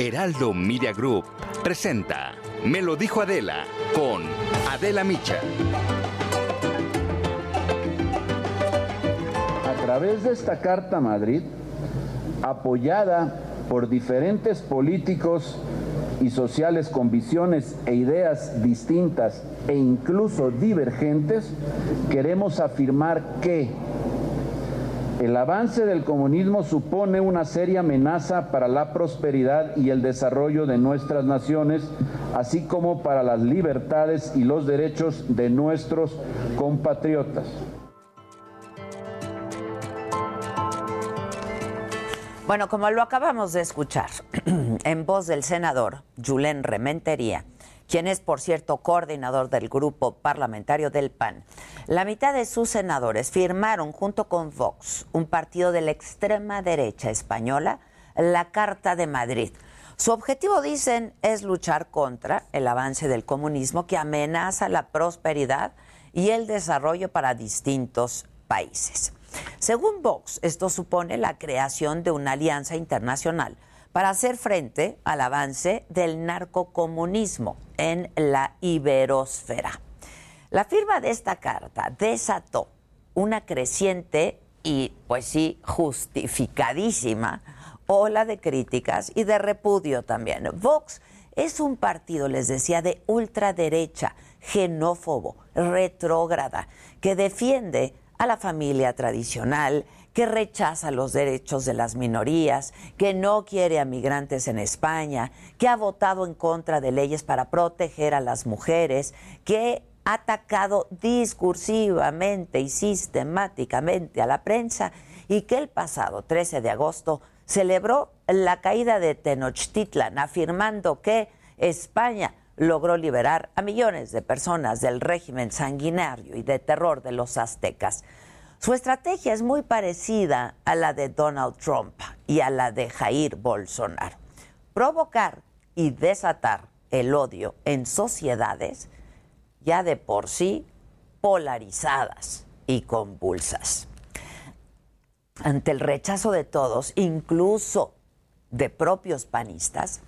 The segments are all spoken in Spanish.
Heraldo Media Group presenta Me lo dijo Adela con Adela Micha. A través de esta Carta Madrid, apoyada por diferentes políticos y sociales con visiones e ideas distintas e incluso divergentes, queremos afirmar que el avance del comunismo supone una seria amenaza para la prosperidad y el desarrollo de nuestras naciones, así como para las libertades y los derechos de nuestros compatriotas. Bueno, como lo acabamos de escuchar en voz del senador Julen Rementería, quien es, por cierto, coordinador del grupo parlamentario del PAN. La mitad de sus senadores firmaron junto con Vox, un partido de la extrema derecha española, la Carta de Madrid. Su objetivo, dicen, es luchar contra el avance del comunismo que amenaza la prosperidad y el desarrollo para distintos países. Según Vox, esto supone la creación de una alianza internacional para hacer frente al avance del narcocomunismo en la iberosfera. La firma de esta carta desató una creciente y, pues sí, justificadísima ola de críticas y de repudio también. Vox es un partido, les decía, de ultraderecha, xenófobo, retrógrada, que defiende a la familia tradicional, que rechaza los derechos de las minorías, que no quiere a migrantes en España, que ha votado en contra de leyes para proteger a las mujeres, que ha atacado discursivamente y sistemáticamente a la prensa y que el pasado 13 de agosto celebró la caída de Tenochtitlan, afirmando que España logró liberar a millones de personas del régimen sanguinario y de terror de los aztecas. Su estrategia es muy parecida a la de Donald Trump y a la de Jair Bolsonaro. Provocar y desatar el odio en sociedades ya de por sí polarizadas y convulsas. Ante el rechazo de todos, incluso de propios panistas,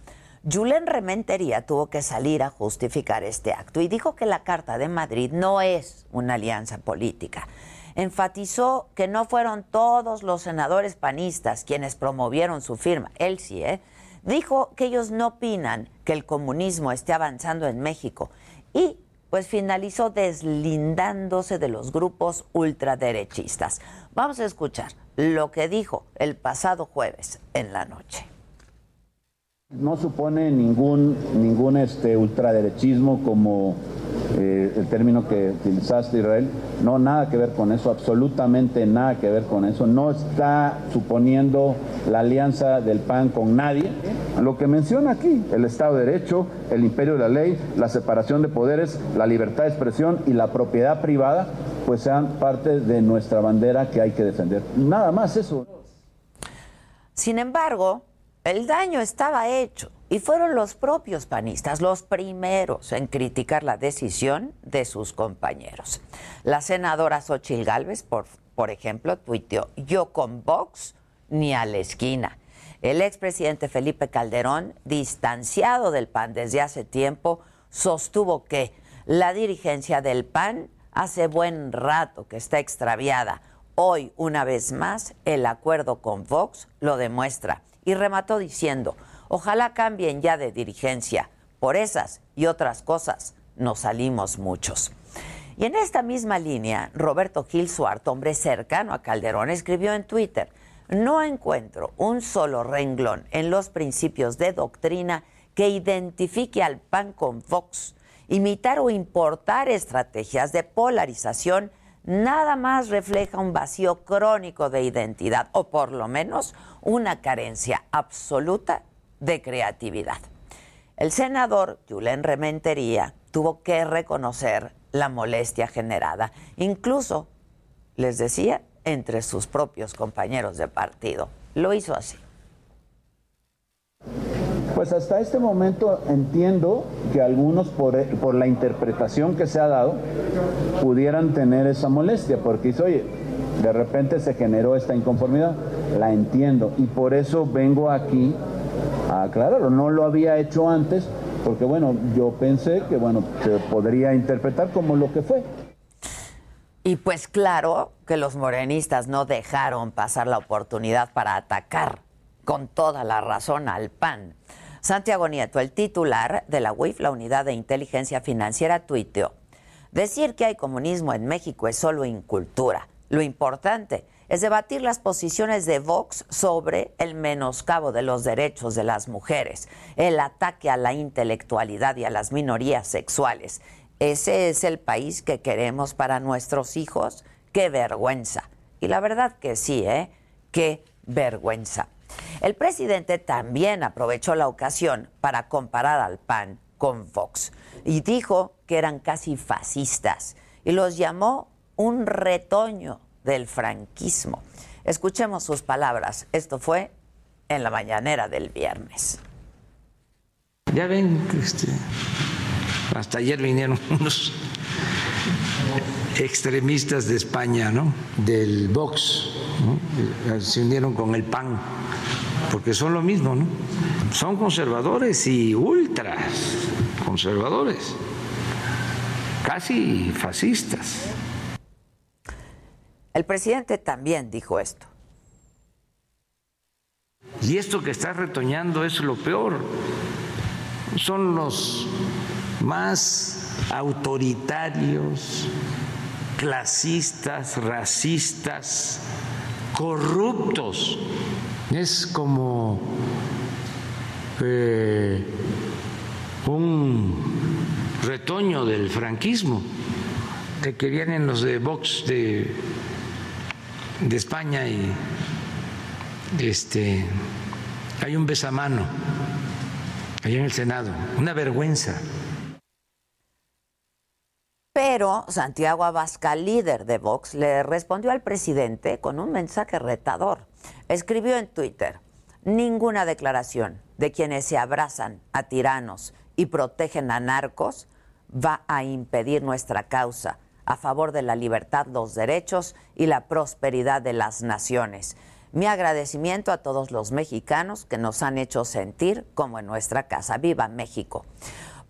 Julen Rementería tuvo que salir a justificar este acto y dijo que la Carta de Madrid no es una alianza política, enfatizó que no fueron todos los senadores panistas quienes promovieron su firma, él sí, ¿eh? dijo que ellos no opinan que el comunismo esté avanzando en México y pues finalizó deslindándose de los grupos ultraderechistas. Vamos a escuchar lo que dijo el pasado jueves en la noche. No supone ningún, ningún este, ultraderechismo como eh, el término que utilizaste, Israel. No, nada que ver con eso, absolutamente nada que ver con eso. No está suponiendo la alianza del PAN con nadie. Lo que menciona aquí, el Estado de Derecho, el imperio de la ley, la separación de poderes, la libertad de expresión y la propiedad privada, pues sean parte de nuestra bandera que hay que defender. Nada más eso. Sin embargo, el daño estaba hecho y fueron los propios panistas los primeros en criticar la decisión de sus compañeros. La senadora Xochil Gálvez, por, ejemplo, tuiteó, yo con Vox ni a la esquina. El expresidente Felipe Calderón, distanciado del PAN desde hace tiempo, sostuvo que la dirigencia del PAN hace buen rato que está extraviada. Hoy, una vez más, el acuerdo con Vox lo demuestra y remató diciendo, ojalá cambien ya de dirigencia. Por esas y otras cosas nos salimos muchos. Y en esta misma línea, Roberto Gil Suart, hombre cercano a Calderón, escribió en Twitter, no encuentro un solo renglón en los principios de doctrina que identifique al PAN con Vox. Imitar o importar estrategias de polarización nada más refleja un vacío crónico de identidad, o por lo menos una carencia absoluta de creatividad. El senador Julen Rementería tuvo que reconocer la molestia generada, incluso, les decía, entre sus propios compañeros de partido. Lo hizo así. Pues hasta este momento entiendo que algunos, por, por, la interpretación que se ha dado, pudieran tener esa molestia, porque dice, oye, de repente se generó esta inconformidad, la entiendo, y por eso vengo aquí a aclararlo. No lo había hecho antes porque, bueno, yo pensé que, bueno, se podría interpretar como lo que fue. Y pues claro que los morenistas no dejaron pasar la oportunidad para atacar con toda la razón al PAN. Santiago Nieto, el titular de la UIF, la Unidad de Inteligencia Financiera, tuiteó, decir que hay comunismo en México es solo incultura. Lo importante es debatir las posiciones de Vox sobre el menoscabo de los derechos de las mujeres, el ataque a la intelectualidad y a las minorías sexuales. ¿Ese es el país que queremos para nuestros hijos? ¡Qué vergüenza! Y la verdad que sí, ¿eh? ¡Qué vergüenza! El presidente también aprovechó la ocasión para comparar al PAN con Vox y dijo que eran casi fascistas y los llamó un retoño del franquismo. Escuchemos sus palabras. Esto fue en la mañanera del viernes. Ya ven, este, hasta ayer vinieron unos extremistas de España, ¿no? Del Vox, se unieron con el PAN porque son lo mismo, ¿no? Son conservadores y ultras conservadores, casi fascistas. El presidente también dijo esto. Y esto que está retoñando es lo peor. Son los más autoritarios, clasistas, racistas, corruptos es como eh, un retoño del franquismo, de que vienen los de Vox de, de España y este hay un besamano allá en el Senado, una vergüenza. Pero Santiago Abascal, líder de Vox, le respondió al presidente con un mensaje retador. Escribió en Twitter, ninguna declaración de quienes se abrazan a tiranos y protegen a narcos va a impedir nuestra causa a favor de la libertad, los derechos y la prosperidad de las naciones. Mi agradecimiento a todos los mexicanos que nos han hecho sentir como en nuestra casa. Viva México.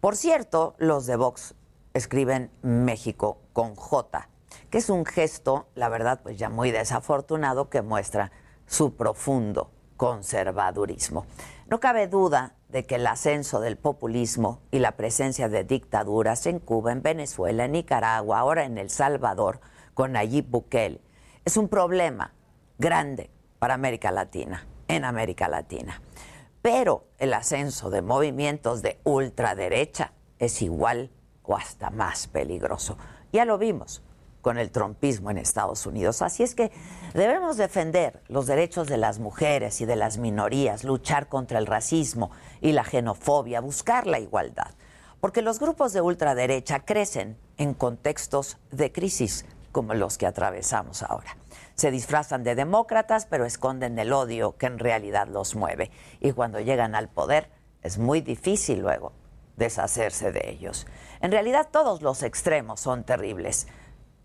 Por cierto, los de Vox escriben México con J, que es un gesto, la verdad, pues ya muy desafortunado que muestra su profundo conservadurismo. No cabe duda de que el ascenso del populismo y la presencia de dictaduras en Cuba, en Venezuela, en Nicaragua, ahora en El Salvador, con Nayib Bukele, es un problema grande para América Latina, en América Latina. Pero el ascenso de movimientos de ultraderecha es igual o hasta más peligroso. Ya lo vimos con el trompismo en Estados Unidos. Así es que debemos defender los derechos de las mujeres y de las minorías, luchar contra el racismo y la xenofobia, buscar la igualdad. Porque los grupos de ultraderecha crecen en contextos de crisis como los que atravesamos ahora. Se disfrazan de demócratas, pero esconden el odio que en realidad los mueve. Y cuando llegan al poder, es muy difícil luego deshacerse de ellos. En realidad todos los extremos son terribles.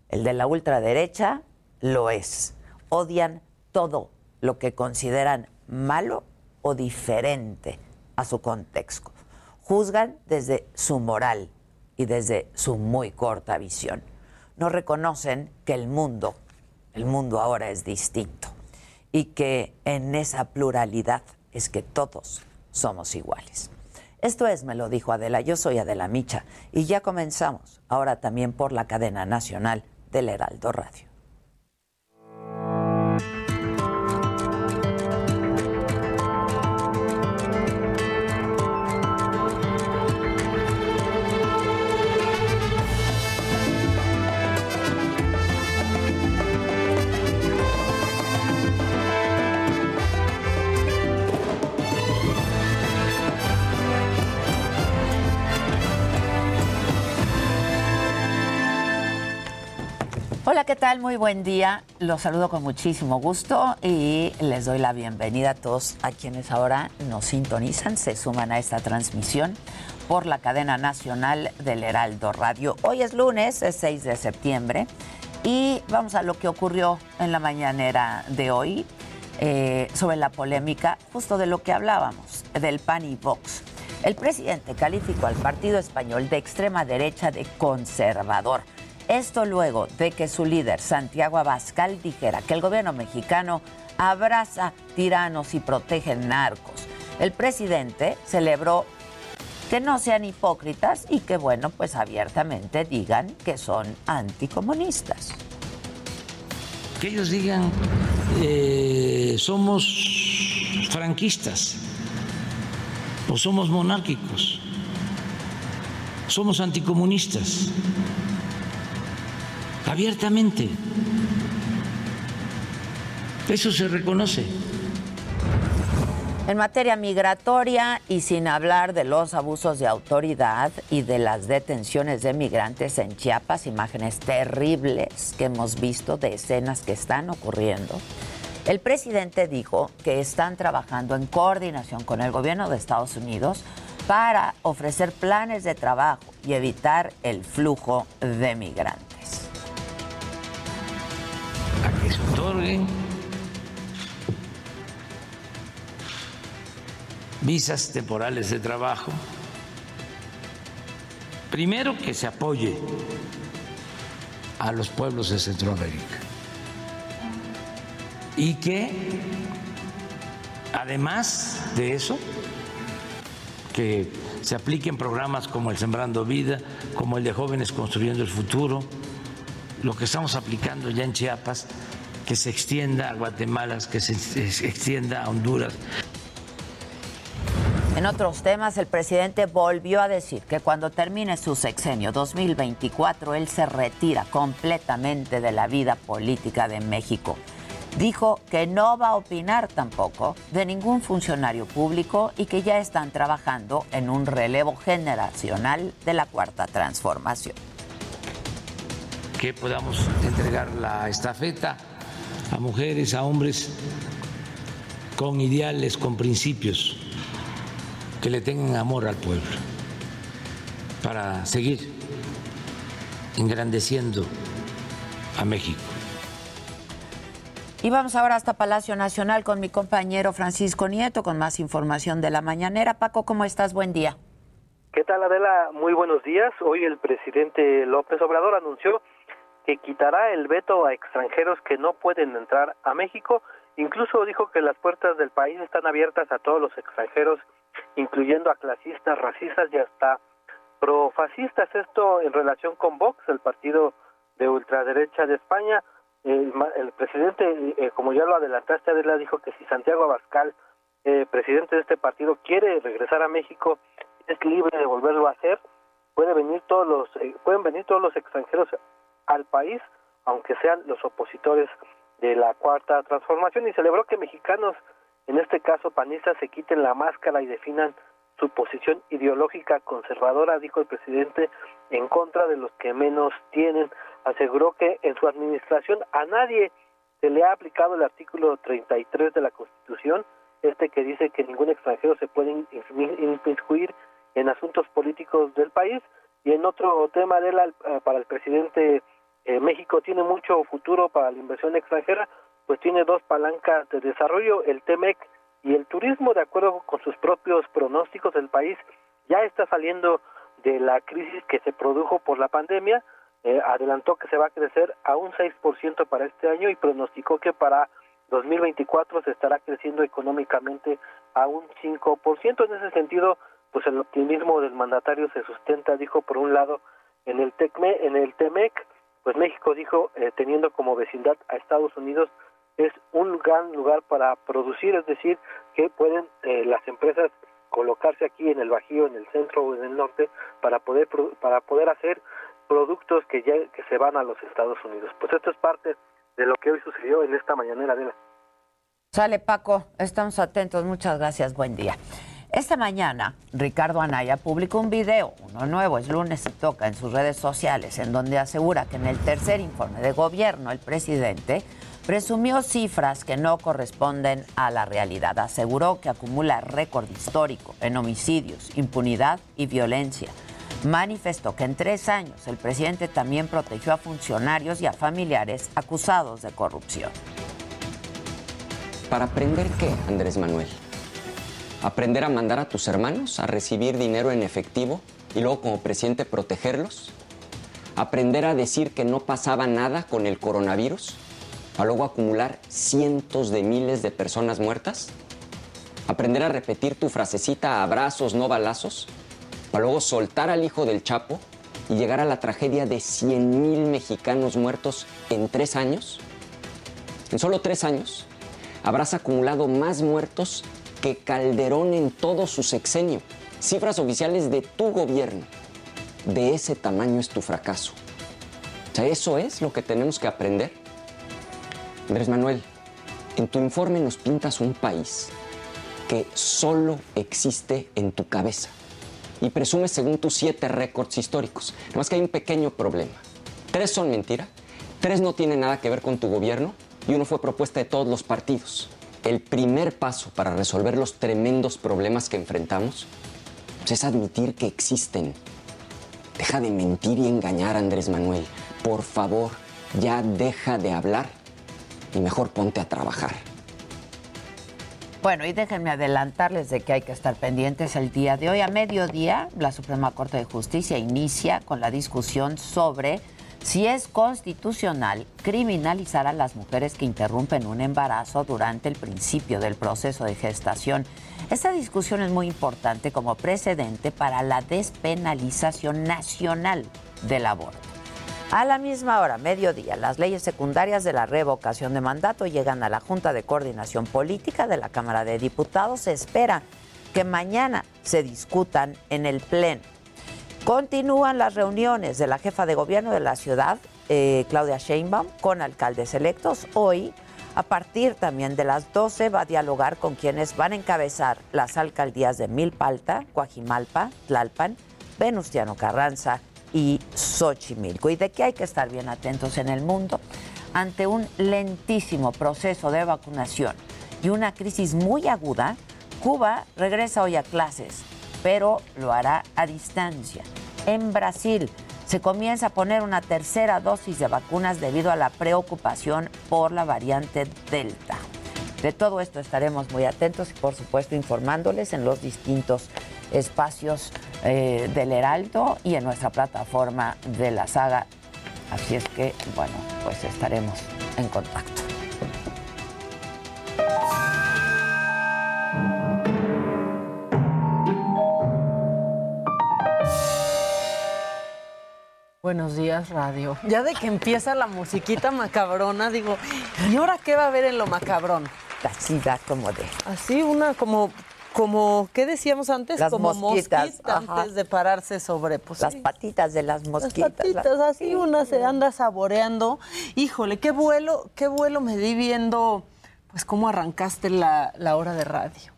El de la ultraderecha lo es. Odian todo lo que consideran malo o diferente a su contexto. Juzgan desde su moral y desde su muy corta visión. No reconocen que el mundo, el mundo ahora es distinto y que en esa pluralidad es que todos somos iguales. Esto es, me lo dijo Adela, yo soy Adela Micha y ya comenzamos, ahora también por la cadena nacional del Heraldo Radio. Hola, ¿qué tal? Muy buen día. Los saludo con muchísimo gusto y les doy la bienvenida a todos a quienes ahora nos sintonizan, se suman a esta transmisión por la cadena nacional del Heraldo Radio. Hoy es lunes, es 6 de septiembre y vamos a lo que ocurrió en la mañanera de hoy. eh, sobre la polémica justo de lo que hablábamos, del PAN y Vox. El presidente calificó al partido español de extrema derecha de conservador. Esto luego de que su líder, Santiago Abascal, dijera que el gobierno mexicano abraza tiranos y protege narcos. El presidente celebró que no sean hipócritas y que, bueno, pues abiertamente digan que son anticomunistas. Que ellos digan, eh, somos franquistas o somos monárquicos, somos anticomunistas, abiertamente. Eso se reconoce. En materia migratoria y sin hablar de los abusos de autoridad y de las detenciones de migrantes en Chiapas, imágenes terribles que hemos visto de escenas que están ocurriendo, el presidente dijo que están trabajando en coordinación con el gobierno de Estados Unidos para ofrecer planes de trabajo y evitar el flujo de migrantes. A que se otorguen visas temporales de trabajo. Primero que se apoye a los pueblos de Centroamérica y que además de eso, que se apliquen programas como el Sembrando Vida, como el de Jóvenes Construyendo el Futuro, lo que estamos aplicando ya en Chiapas, que se extienda a Guatemala, que se extienda a Honduras. En otros temas, el presidente volvió a decir que cuando termine su sexenio 2024, él se retira completamente de la vida política de México. Dijo que no va a opinar tampoco de ningún funcionario público y que ya están trabajando en un relevo generacional de la cuarta transformación. Que podamos entregar la estafeta a mujeres, a hombres con ideales, con principios que le tengan amor al pueblo, para seguir engrandeciendo a México. Y vamos ahora hasta Palacio Nacional con mi compañero Francisco Nieto con más información de la mañanera. Paco, ¿cómo estás? Buen día. ¿Qué tal, Adela? Muy buenos días. Hoy el presidente López Obrador anunció que quitará el veto a extranjeros que no pueden entrar a México. Incluso dijo que las puertas del país están abiertas a todos los extranjeros incluyendo a clasistas, racistas y hasta profascistas. Esto en relación con Vox, el partido de ultraderecha de España. El, presidente, eh, como ya lo adelantaste, Adela dijo que si Santiago Abascal, eh, presidente de este partido, quiere regresar a México, es libre de volverlo a hacer. Puede venir todos los, eh, pueden venir todos los extranjeros al país, aunque sean los opositores de la cuarta transformación. Y celebró que mexicanos en este caso panistas se quiten la máscara y definan su posición ideológica conservadora, dijo el presidente, en contra de los que menos tienen. Aseguró que en su administración a nadie se le ha aplicado el artículo 33 de la Constitución, este que dice que ningún extranjero se puede inmiscuir en asuntos políticos del país. Y en otro tema de la, eh, para el presidente, eh, México tiene mucho futuro para la inversión extranjera, pues tiene dos palancas de desarrollo, el TEMEC y el turismo, de acuerdo con sus propios pronósticos, el país ya está saliendo de la crisis que se produjo por la pandemia, eh, adelantó que se va a crecer a un 6% para este año y pronosticó que para 2024 se estará creciendo económicamente a un 5%. En ese sentido, pues el optimismo del mandatario se sustenta, dijo por un lado, en el TECME, en el TEMEC, pues México dijo, eh, teniendo como vecindad a Estados Unidos, es un gran lugar para producir, es decir, que pueden eh, las empresas colocarse aquí en el Bajío, en el centro o en el norte para poder para poder hacer productos que ya que se van a los Estados Unidos. Pues esto es parte de lo que hoy sucedió en esta mañanera de la. Sale Paco, estamos atentos, muchas gracias, buen día. Esta mañana, Ricardo Anaya publicó un video, uno nuevo, es lunes y toca, en sus redes sociales, en donde asegura que en el tercer informe de gobierno el presidente presumió cifras que no corresponden a la realidad. Aseguró que acumula récord histórico en homicidios, impunidad y violencia. Manifestó que en tres años el presidente también protegió a funcionarios y a familiares acusados de corrupción. ¿Para aprender qué, Andrés Manuel? ¿Aprender a mandar a tus hermanos a recibir dinero en efectivo y luego como presidente protegerlos? ¿Aprender a decir que no pasaba nada con el coronavirus? ¿Para luego acumular cientos de miles de personas muertas? ¿Aprender a repetir tu frasecita abrazos, no balazos? ¿Para luego soltar al hijo del Chapo y llegar a la tragedia de 100 mil mexicanos muertos en tres años? En solo tres años habrás acumulado más muertos que Calderón en todo su sexenio. Cifras oficiales de tu gobierno. De ese tamaño es tu fracaso. O sea, eso es lo que tenemos que aprender. Andrés Manuel, en tu informe nos pintas un país que solo existe en tu cabeza y presumes según tus siete récords históricos. Nada más que hay un pequeño problema. Tres son mentira, tres no tienen nada que ver con tu gobierno y uno fue propuesta de todos los partidos. El primer paso para resolver los tremendos problemas que enfrentamos pues, es admitir que existen. Deja de mentir y engañar, Andrés Manuel. Por favor, ya deja de hablar y mejor ponte a trabajar. Bueno, y déjenme adelantarles de que hay que estar pendientes el día de hoy. A mediodía, la Suprema Corte de Justicia inicia con la discusión sobre si es constitucional criminalizar a las mujeres que interrumpen un embarazo durante el principio del proceso de gestación. Esta discusión es muy importante como precedente para la despenalización nacional del aborto. A la misma hora, mediodía, las leyes secundarias de la revocación de mandato llegan a la Junta de Coordinación Política de la Cámara de Diputados. Se espera que mañana se discutan en el Pleno. Continúan las reuniones de la jefa de gobierno de la ciudad, eh, Claudia Sheinbaum, con alcaldes electos. Hoy, a partir también de las 12, va a dialogar con quienes van a encabezar las alcaldías de Milpalta, Coajimalpa, Tlalpan, Venustiano Carranza y Xochimilco. Y de qué hay que estar bien atentos en el mundo ante un lentísimo proceso de vacunación y una crisis muy aguda, Cuba regresa hoy a clases pero lo hará a distancia. En Brasil se comienza a poner una tercera dosis de vacunas debido a la preocupación por la variante Delta. De todo esto estaremos muy atentos y por supuesto informándoles en los distintos espacios eh, del Heraldo y en nuestra plataforma de la saga. Así es que, bueno, pues estaremos en contacto. Buenos días, radio. Ya de que empieza la musiquita macabrona, digo, ¿y ahora qué va a haber en lo macabrón? Así da como de. Así, una como, como, ¿qué decíamos antes? Las como mosquitas, mosquita antes de pararse sobre, pues Las sí. patitas de las Las mosquitas. patitas, así una se anda saboreando. Híjole, qué vuelo, qué vuelo me di viendo, pues cómo arrancaste la, la hora de radio.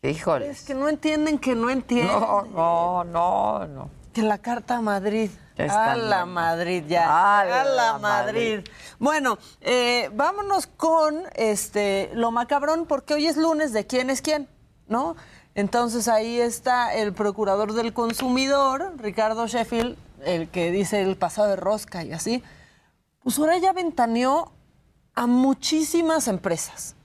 Híjole. Es que no entienden que no entienden. No, no, no, no. Que la carta a Madrid. A la. Madrid ya. A A, la, la Madrid. Madrid. Bueno, eh, vámonos con este lo macabrón, porque hoy es lunes de quién es quién, ¿no? Entonces ahí está el procurador del consumidor, Ricardo Sheffield, el que dice el pasado de rosca y así. Pues ahora ya ventaneó a muchísimas empresas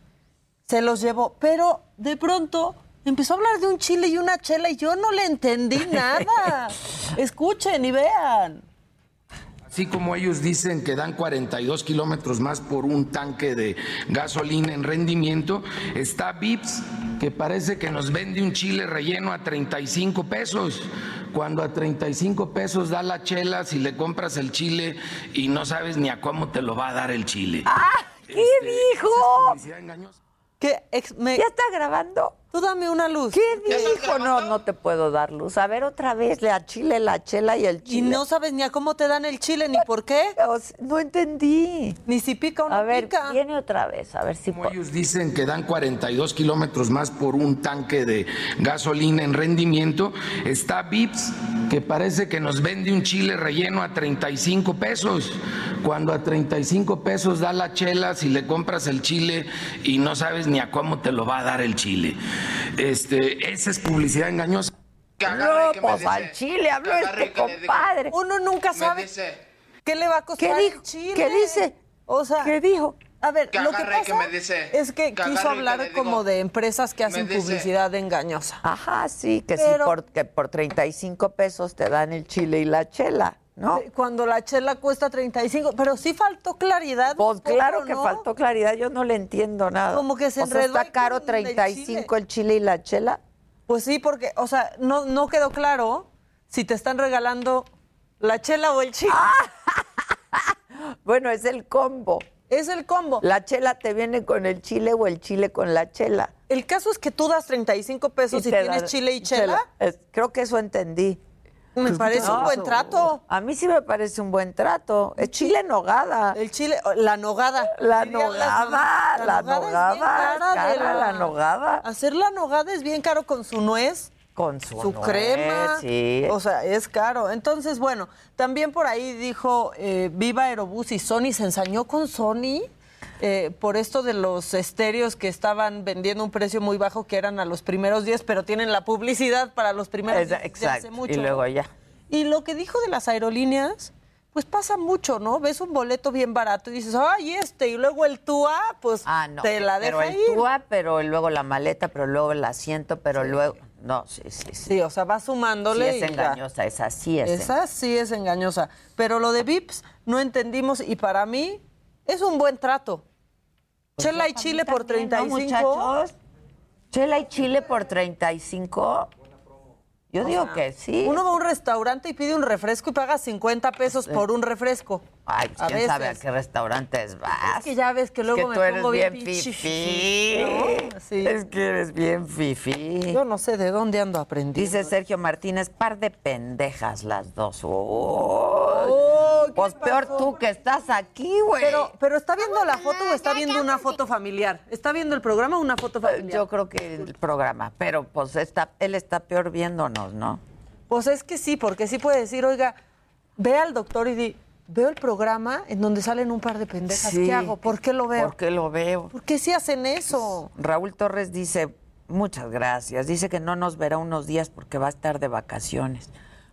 se los llevó, pero de pronto empezó a hablar de un chile y una chela y yo no le entendí nada. Escuchen y vean. Así como ellos dicen que dan 42 kilómetros más por un tanque de gasolina en rendimiento, está Vips, que parece que nos vende un chile relleno a 35 pesos, cuando a 35 pesos da la chela si le compras el chile y no sabes ni a cómo te lo va a dar el chile. ¿Qué Esa es dijo? ¿Qué ex- me- ¿Ya está grabando? Tú dame una luz. ¿Qué dijo? No, no te puedo dar luz. A ver otra vez, la chile, la chela y el Y chile. no sabes ni a cómo te dan el chile, ni por qué, no entendí. ni si pica o no A ver, pica. viene otra vez, a ver si... Como ellos dicen que dan 42 kilómetros más por un tanque de gasolina en rendimiento, está Vips, que parece que nos vende un chile relleno a 35 pesos, cuando a 35 pesos da la chela si le compras el chile y no sabes ni a cómo te lo va a dar el chile. Este, esa es publicidad engañosa. No, pues al chile habló este compadre. Uno nunca sabe qué le va a costar ¿Qué dijo? chile. ¿Qué dice? O sea, ¿Qué dijo? A ver, Que lo que pasa que me dice- es que que quiso que hablar digo, como de empresas que hacen dice- publicidad engañosa. Ajá, sí, que Pero- sí, por, que por 35 pesos te dan el chile y la chela, ¿no? Cuando la chela cuesta 35, pero sí faltó claridad. Pues claro que ¿no? faltó claridad, yo no le entiendo nada. Como que se O enredó ahí ¿Está caro con el 35 el chile y la chela? Pues sí, porque, o sea, no, no quedó claro si te están regalando la chela o el chile. Bueno, es el combo. Es el combo. La chela te viene con el chile o el chile con la chela. El caso es que tú das 35 pesos y, tienes da- chile y chela. Es- creo que eso entendí. Me parece un buen trato. A mí sí me parece un buen trato. Es chile nogada. El chile, la nogada. La nogada, la es bien nogada, cara la nogada. Hacer la nogada es bien caro con su nuez. Con su, su nuez, crema. sí. O sea, es caro. Entonces, bueno, también por ahí dijo eh, Viva Aerobús y Sony se ensañó con Sony. Eh, por esto de los estéreos que estaban vendiendo un precio muy bajo, que eran a los primeros 10, pero tienen la publicidad para los primeros Esa- 10 desde hace exacto. mucho. Y luego ya. Y lo que dijo de las aerolíneas, pues pasa mucho, ¿no? Ves un boleto bien barato y dices, ay, este, y luego el TUA, pues Ah, no. te la pero deja el ir. TUA, pero luego la maleta, pero luego el asiento, pero luego. No, sí, sí, sí. Sí, o sea, va Sí sumándole. es y engañosa, esa sí es. Esa sí es engañosa. Pero lo de VIPs no entendimos y para mí es un buen trato. Chela y chile por También, ¿no, 35. muchachos? Chela y chile por 35. Yo digo que sí. Uno va a un restaurante y pide un refresco y paga 50 pesos por un refresco. Ay, a quién sabe a qué restaurantes vas. Es que ya ves que luego es que me tú eres pongo bien. Sí. Es que eres bien fifí. Yo no sé de dónde ando aprendiendo. Dice Sergio Martínez, par de pendejas las dos. Oh, ¿qué pues peor pasó? tú que estás aquí, güey. Pero, pero ¿está viendo la foto o está viendo una foto familiar? ¿Está viendo el programa o una foto familiar? Yo creo que el programa, pero pues está, él está peor viéndonos, ¿no? Pues es que sí, porque sí puede decir, oiga, ve al doctor y di, veo el programa en donde salen un par de pendejas. Sí. ¿Qué hago? ¿Por qué lo veo? ¿Por qué lo veo? ¿Por qué sí hacen eso? Raúl Torres dice, muchas gracias. Dice que no nos verá unos días porque va a estar de vacaciones.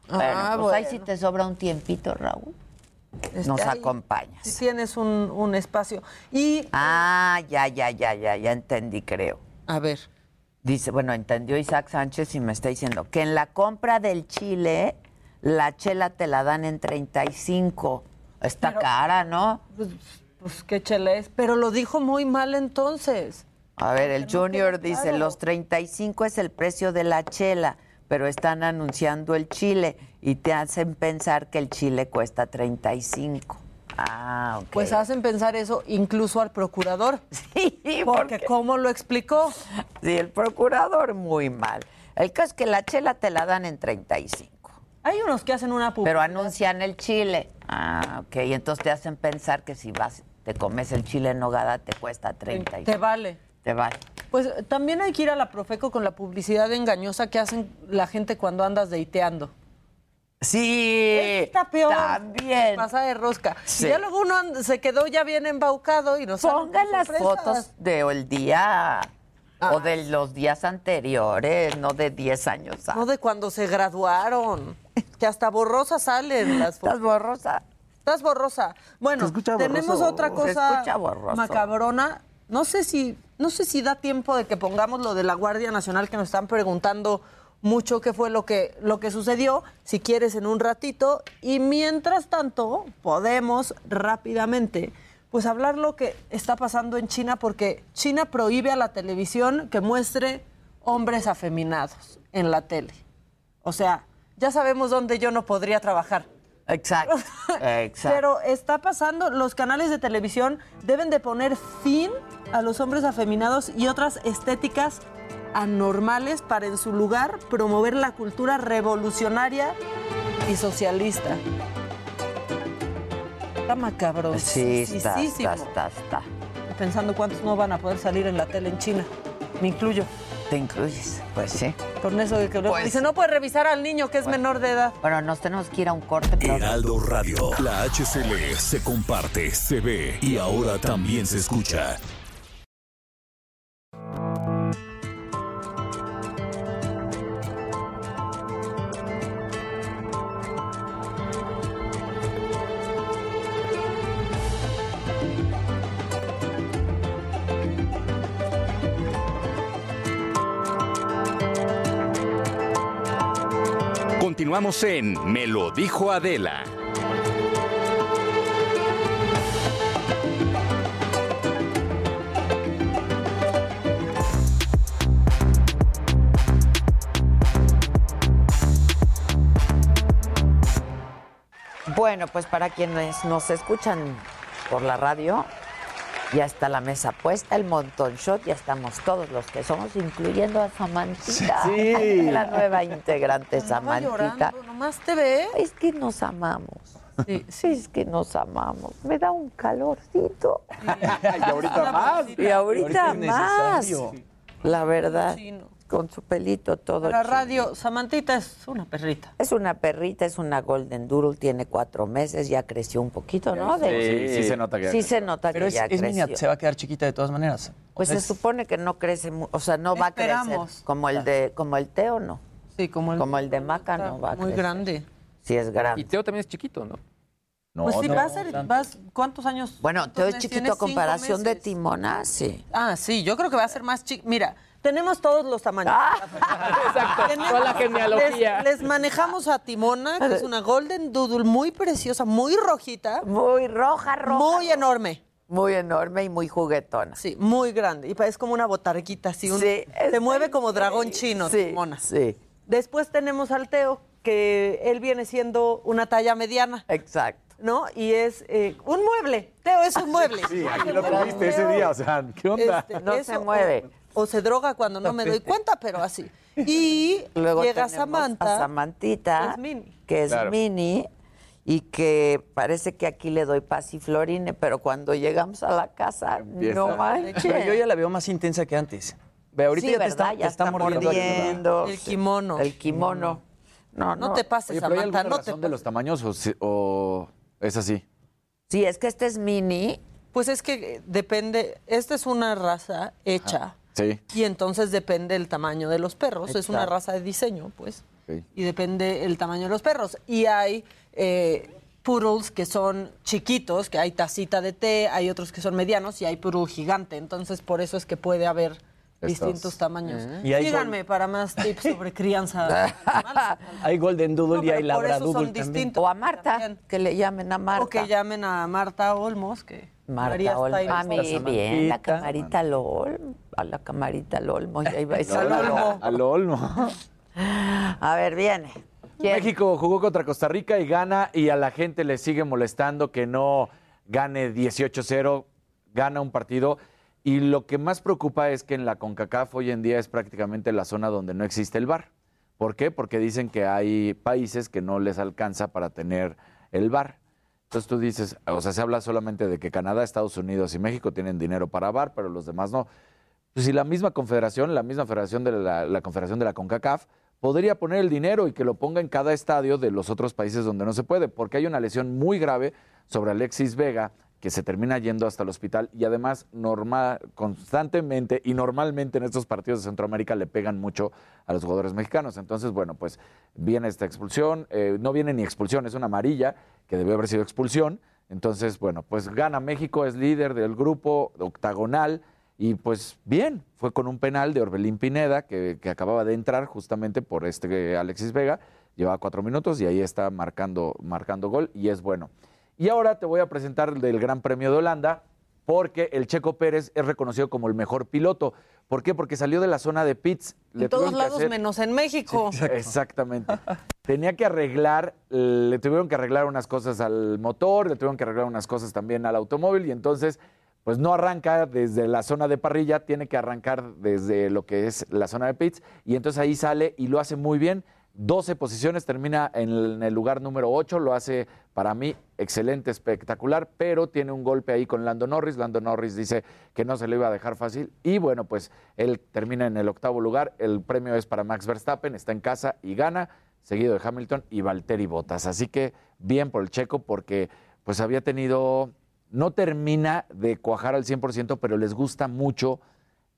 Ah, bueno, pues ahí bueno. sí te sobra un tiempito, Raúl. Este, Nos ahí acompañas. sí tienes un, un espacio. Y, Ah, ya, ya, ya, ya, ya entendí, creo. a ver, Dice, bueno, entendió Isaac Sánchez y me está diciendo que en la compra del chile, la chela te la dan en 35. Está Pero- cara, ¿no? pues, pues qué chele es. Pero lo dijo muy mal entonces. A ver, el Junior dice, claro. los 35 es el precio de la chela, pero están anunciando el chile y te hacen pensar que el chile cuesta 35. Ah, ok. Pues hacen pensar eso incluso al procurador. Sí, Porque ¿cómo lo explicó? Sí, el procurador muy mal. El caso es que la chela te la dan en 35, Hay unos que hacen una publicidad. pero anuncian el chile. Ah, ok. Y entonces te hacen pensar que si vas, te comes el chile en nogada, te cuesta 35. Te vale. Te vale. Pues también hay que ir a la Profeco con la publicidad engañosa que hacen la gente cuando andas deiteando. Sí. Está peor. También. Pasa de rosca. Sí. Y ya luego uno se quedó ya bien embaucado y no sale Pongan las fotos del día Ah. o de los días anteriores, no de 10 años. No antes. de cuando se graduaron. Que hasta borrosas salen las ¿Estás fotos. borrosa? Estás borrosa. Bueno, tenemos otra cosa macabrona. No sé si no sé si da tiempo de que pongamos lo de la Guardia Nacional que nos están preguntando mucho qué fue lo que lo que sucedió, si quieres en un ratito y mientras tanto podemos rápidamente pues hablar lo que está pasando en China porque China prohíbe a la televisión que muestre hombres afeminados en la tele. O sea, ya sabemos dónde yo no podría trabajar. Exacto. Exacto. Pero está pasando, los canales de televisión deben de poner fin a los hombres afeminados y otras estéticas anormales para en su lugar promover la cultura revolucionaria y socialista. Está macabro. sí, está, está, está, está. Pensando cuántos no van a poder salir en la tele en China. Me incluyo. Te incluyes, pues sí. Con eso de que Pues- dice, no puede revisar al niño que es menor de edad. Bueno, nos tenemos que ir a un corte. pero- Heraldo Radio. La HCL se comparte, se ve y ahora también se escucha. Continuamos en Me lo dijo Adela. Bueno, pues para quienes nos escuchan por la radio, ya está la mesa puesta, el montón shot, ya estamos todos los que somos, incluyendo a Samantita, Sí. la nueva integrante Andaba Samantita. llorando, nomás te ve. Es que nos amamos. Sí, Sí, es que nos amamos. Me da un calorcito. y ahorita más. Y ahorita es más. La verdad. Con su pelito todo. Chino. radio, Samantita es una perrita. Es una perrita, es una Golden Doodle, tiene cuatro meses, ya creció un poquito, ¿no? De- Sí, sí se nota que Sí se nota Pero que es, ya es niña, creció. se va a quedar chiquita de todas maneras. Pues se supone que no crece, o sea, no va a crecer como el de como el Teo, no. Sí, como el, Como el de Maca no va a muy crecer. grande. Sí es Y grande. Teo también es chiquito, ¿no? No, pues sí, no. va a ser, vas, ¿cuántos años? Bueno, Teo es Entonces, chiquito a comparación de. Timona, sí. Ah, sí, yo creo que va a ser más chico. Mira, tenemos todos los tamaños. Exacto, Tenemos- toda la genealogía. Les, les manejamos a Timona, que es una Golden Doodle muy preciosa, muy rojita, Muy roja, roja. muy enorme. Muy enorme y muy juguetona. Sí, muy grande. Y es como una botarguita, así. un- Sí, se mueve como dragón chino, Sí, Timona. sí, Después tenemos al Teo, que él viene siendo una talla mediana, exacto. ¿no? Y es eh, un mueble. Teo es un mueble. Sí, aquí lo tuviste ese día, o sea, ¿qué onda? Este, No se mueve. O, se droga cuando no me doy cuenta, pero así. Y Luego llega Samantha. a Samantita, que es mini. que es Claro. mini y que parece que aquí le doy pasiflorine, pero cuando llegamos a la casa, Empieza. no manches. Pero yo ya la veo más intensa que antes. Ve, ahorita sí, ya te ¿verdad? está, ya te está mordiendo. El kimono. El kimono. No, no. No te pases, Oye, pero ¿hay Samantha, alguna no te de los tamaños o, es así? Sí, es que este es mini. Pues es que depende, esta es una raza hecha Sí. y entonces depende el tamaño de los perros. Es una raza de diseño, pues. Y depende el tamaño de los perros. Y hay eh, poodles que son chiquitos, que hay tacita de té, hay otros que son medianos y hay poodle gigante. Entonces por eso es que puede haber Estos. distintos tamaños. Y hay Síganme para más tips sobre crianza. animal. Hay Golden Doodle No, y hay Labradoodle. O a Marta, También. que le llamen a Marta. O que llamen a Marta Olmos, que Marta. Olmo. A mí bien, la camarita Lolmo. A la camarita Lolmo. Ya iba a decir. Al Olmo. Al Olmo. A ver, viene. ¿Quién? México jugó contra Costa Rica y gana y a la gente le sigue molestando que no gane 18-0, gana un partido. Y lo que más preocupa es que en la CONCACAF hoy en día es prácticamente la zona donde no existe el VAR. ¿Por qué? Porque dicen que hay países que no les alcanza para tener el VAR. Entonces tú dices, o sea, se habla solamente de que Canadá, Estados Unidos y México tienen dinero para VAR, pero los demás no. Pues si la misma confederación, la misma federación de la, la confederación de la CONCACAF, podría poner el dinero y que lo ponga en cada estadio de los otros países donde no se puede, porque hay una lesión muy grave sobre Alexis Vega que se termina yendo hasta el hospital y además normal, constantemente y normalmente en estos partidos de Centroamérica le pegan mucho a los jugadores mexicanos. Entonces, bueno, pues viene esta expulsión, eh, no viene ni expulsión, es una amarilla que debió haber sido expulsión. Entonces, bueno, pues gana México, es líder del grupo octagonal y pues bien, fue con un penal de Orbelín Pineda que, que acababa de entrar justamente por este Alexis Vega, llevaba cuatro minutos y ahí está marcando, marcando gol y es bueno. Y ahora te voy a presentar del Gran Premio de Holanda porque el Checo Pérez es reconocido como el mejor piloto. ¿Por qué? Porque salió de la zona de pits. En todos lados menos en México. Exactamente. Tenía que arreglar, le tuvieron que arreglar unas cosas al motor, le tuvieron que arreglar unas cosas también al automóvil y entonces pues no arranca desde la zona de parrilla, tiene que arrancar desde lo que es la zona de pits y entonces ahí sale y lo hace muy bien. 12 posiciones, termina en el lugar número 8, lo hace para mí excelente, espectacular, pero tiene un golpe ahí con Lando Norris. Lando Norris dice que no se le iba a dejar fácil y bueno, pues él termina en el octavo lugar. El premio es para Max Verstappen, está en casa y gana, seguido de Hamilton y Valtteri Bottas. Así que bien por el checo porque pues había tenido, no termina de cuajar al 100%, pero les gusta mucho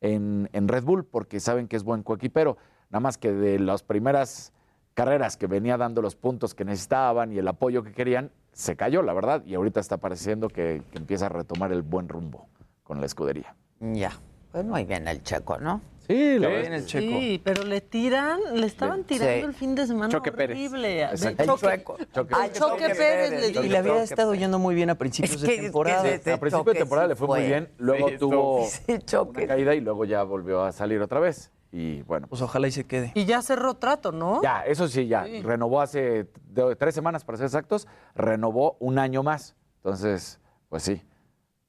en, en Red Bull porque saben que es buen coequipero. Nada más que de las primeras carreras que venía dando los puntos que necesitaban y el apoyo que querían, se cayó, la verdad, y ahorita está pareciendo que, que empieza a retomar el buen rumbo con la escudería. Ya, pues muy bien el checo, ¿no? Sí, es el Checo. Sí, pero le tiran, le estaban tirando Sí. el fin de semana Choque Pérez. horrible. De Exacto. choque. Choque. Al Choque Pérez le Y le había estado yendo muy bien a principios Es de es que temporada. desde- A principio de temporada sí le fue, fue. muy bien, luego Sí, tuvo una caída y luego ya volvió a salir otra vez. Y bueno, Pues ojalá y se quede. Y ya cerró trato, ¿no? ya, eso sí, ya. Renovó hace de- tres semanas, para ser exactos, renovó un año más. Entonces, pues sí.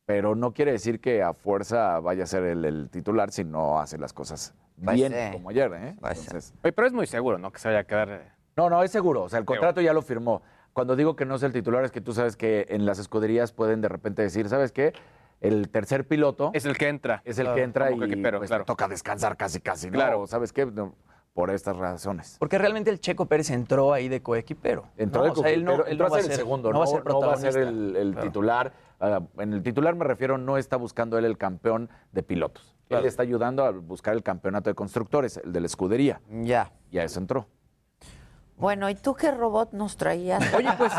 Pero no quiere decir que a fuerza vaya a ser el, el titular si no hace las cosas Pues bien, como ayer, ¿eh? Pues. Entonces, Oye, pero es muy seguro, ¿no? Que se vaya a quedar. eh, no, no, es seguro. O sea, el contrato ya lo firmó. Cuando digo que no es el titular, es que tú sabes que en las escuderías pueden de repente decir, ¿sabes qué? El tercer piloto Es el que entra. es el Claro, que entra y que- pero, pues, claro. toca descansar casi, casi. ¿no? Claro. ¿Sabes qué? No, por estas razones. Porque realmente el Checo Pérez entró ahí de coequipero. Entró, ¿no? de O sea, él no, pero él entró no va a ser el segundo, no va a ser no va a ser el, el Claro. titular. Ah, en el titular me refiero, no está buscando él el campeón de pilotos. Claro. Él está ayudando a buscar el campeonato de constructores, el de la escudería. Ya. Y a eso entró. Bueno, ¿y tú qué robot nos traías? Oye, pues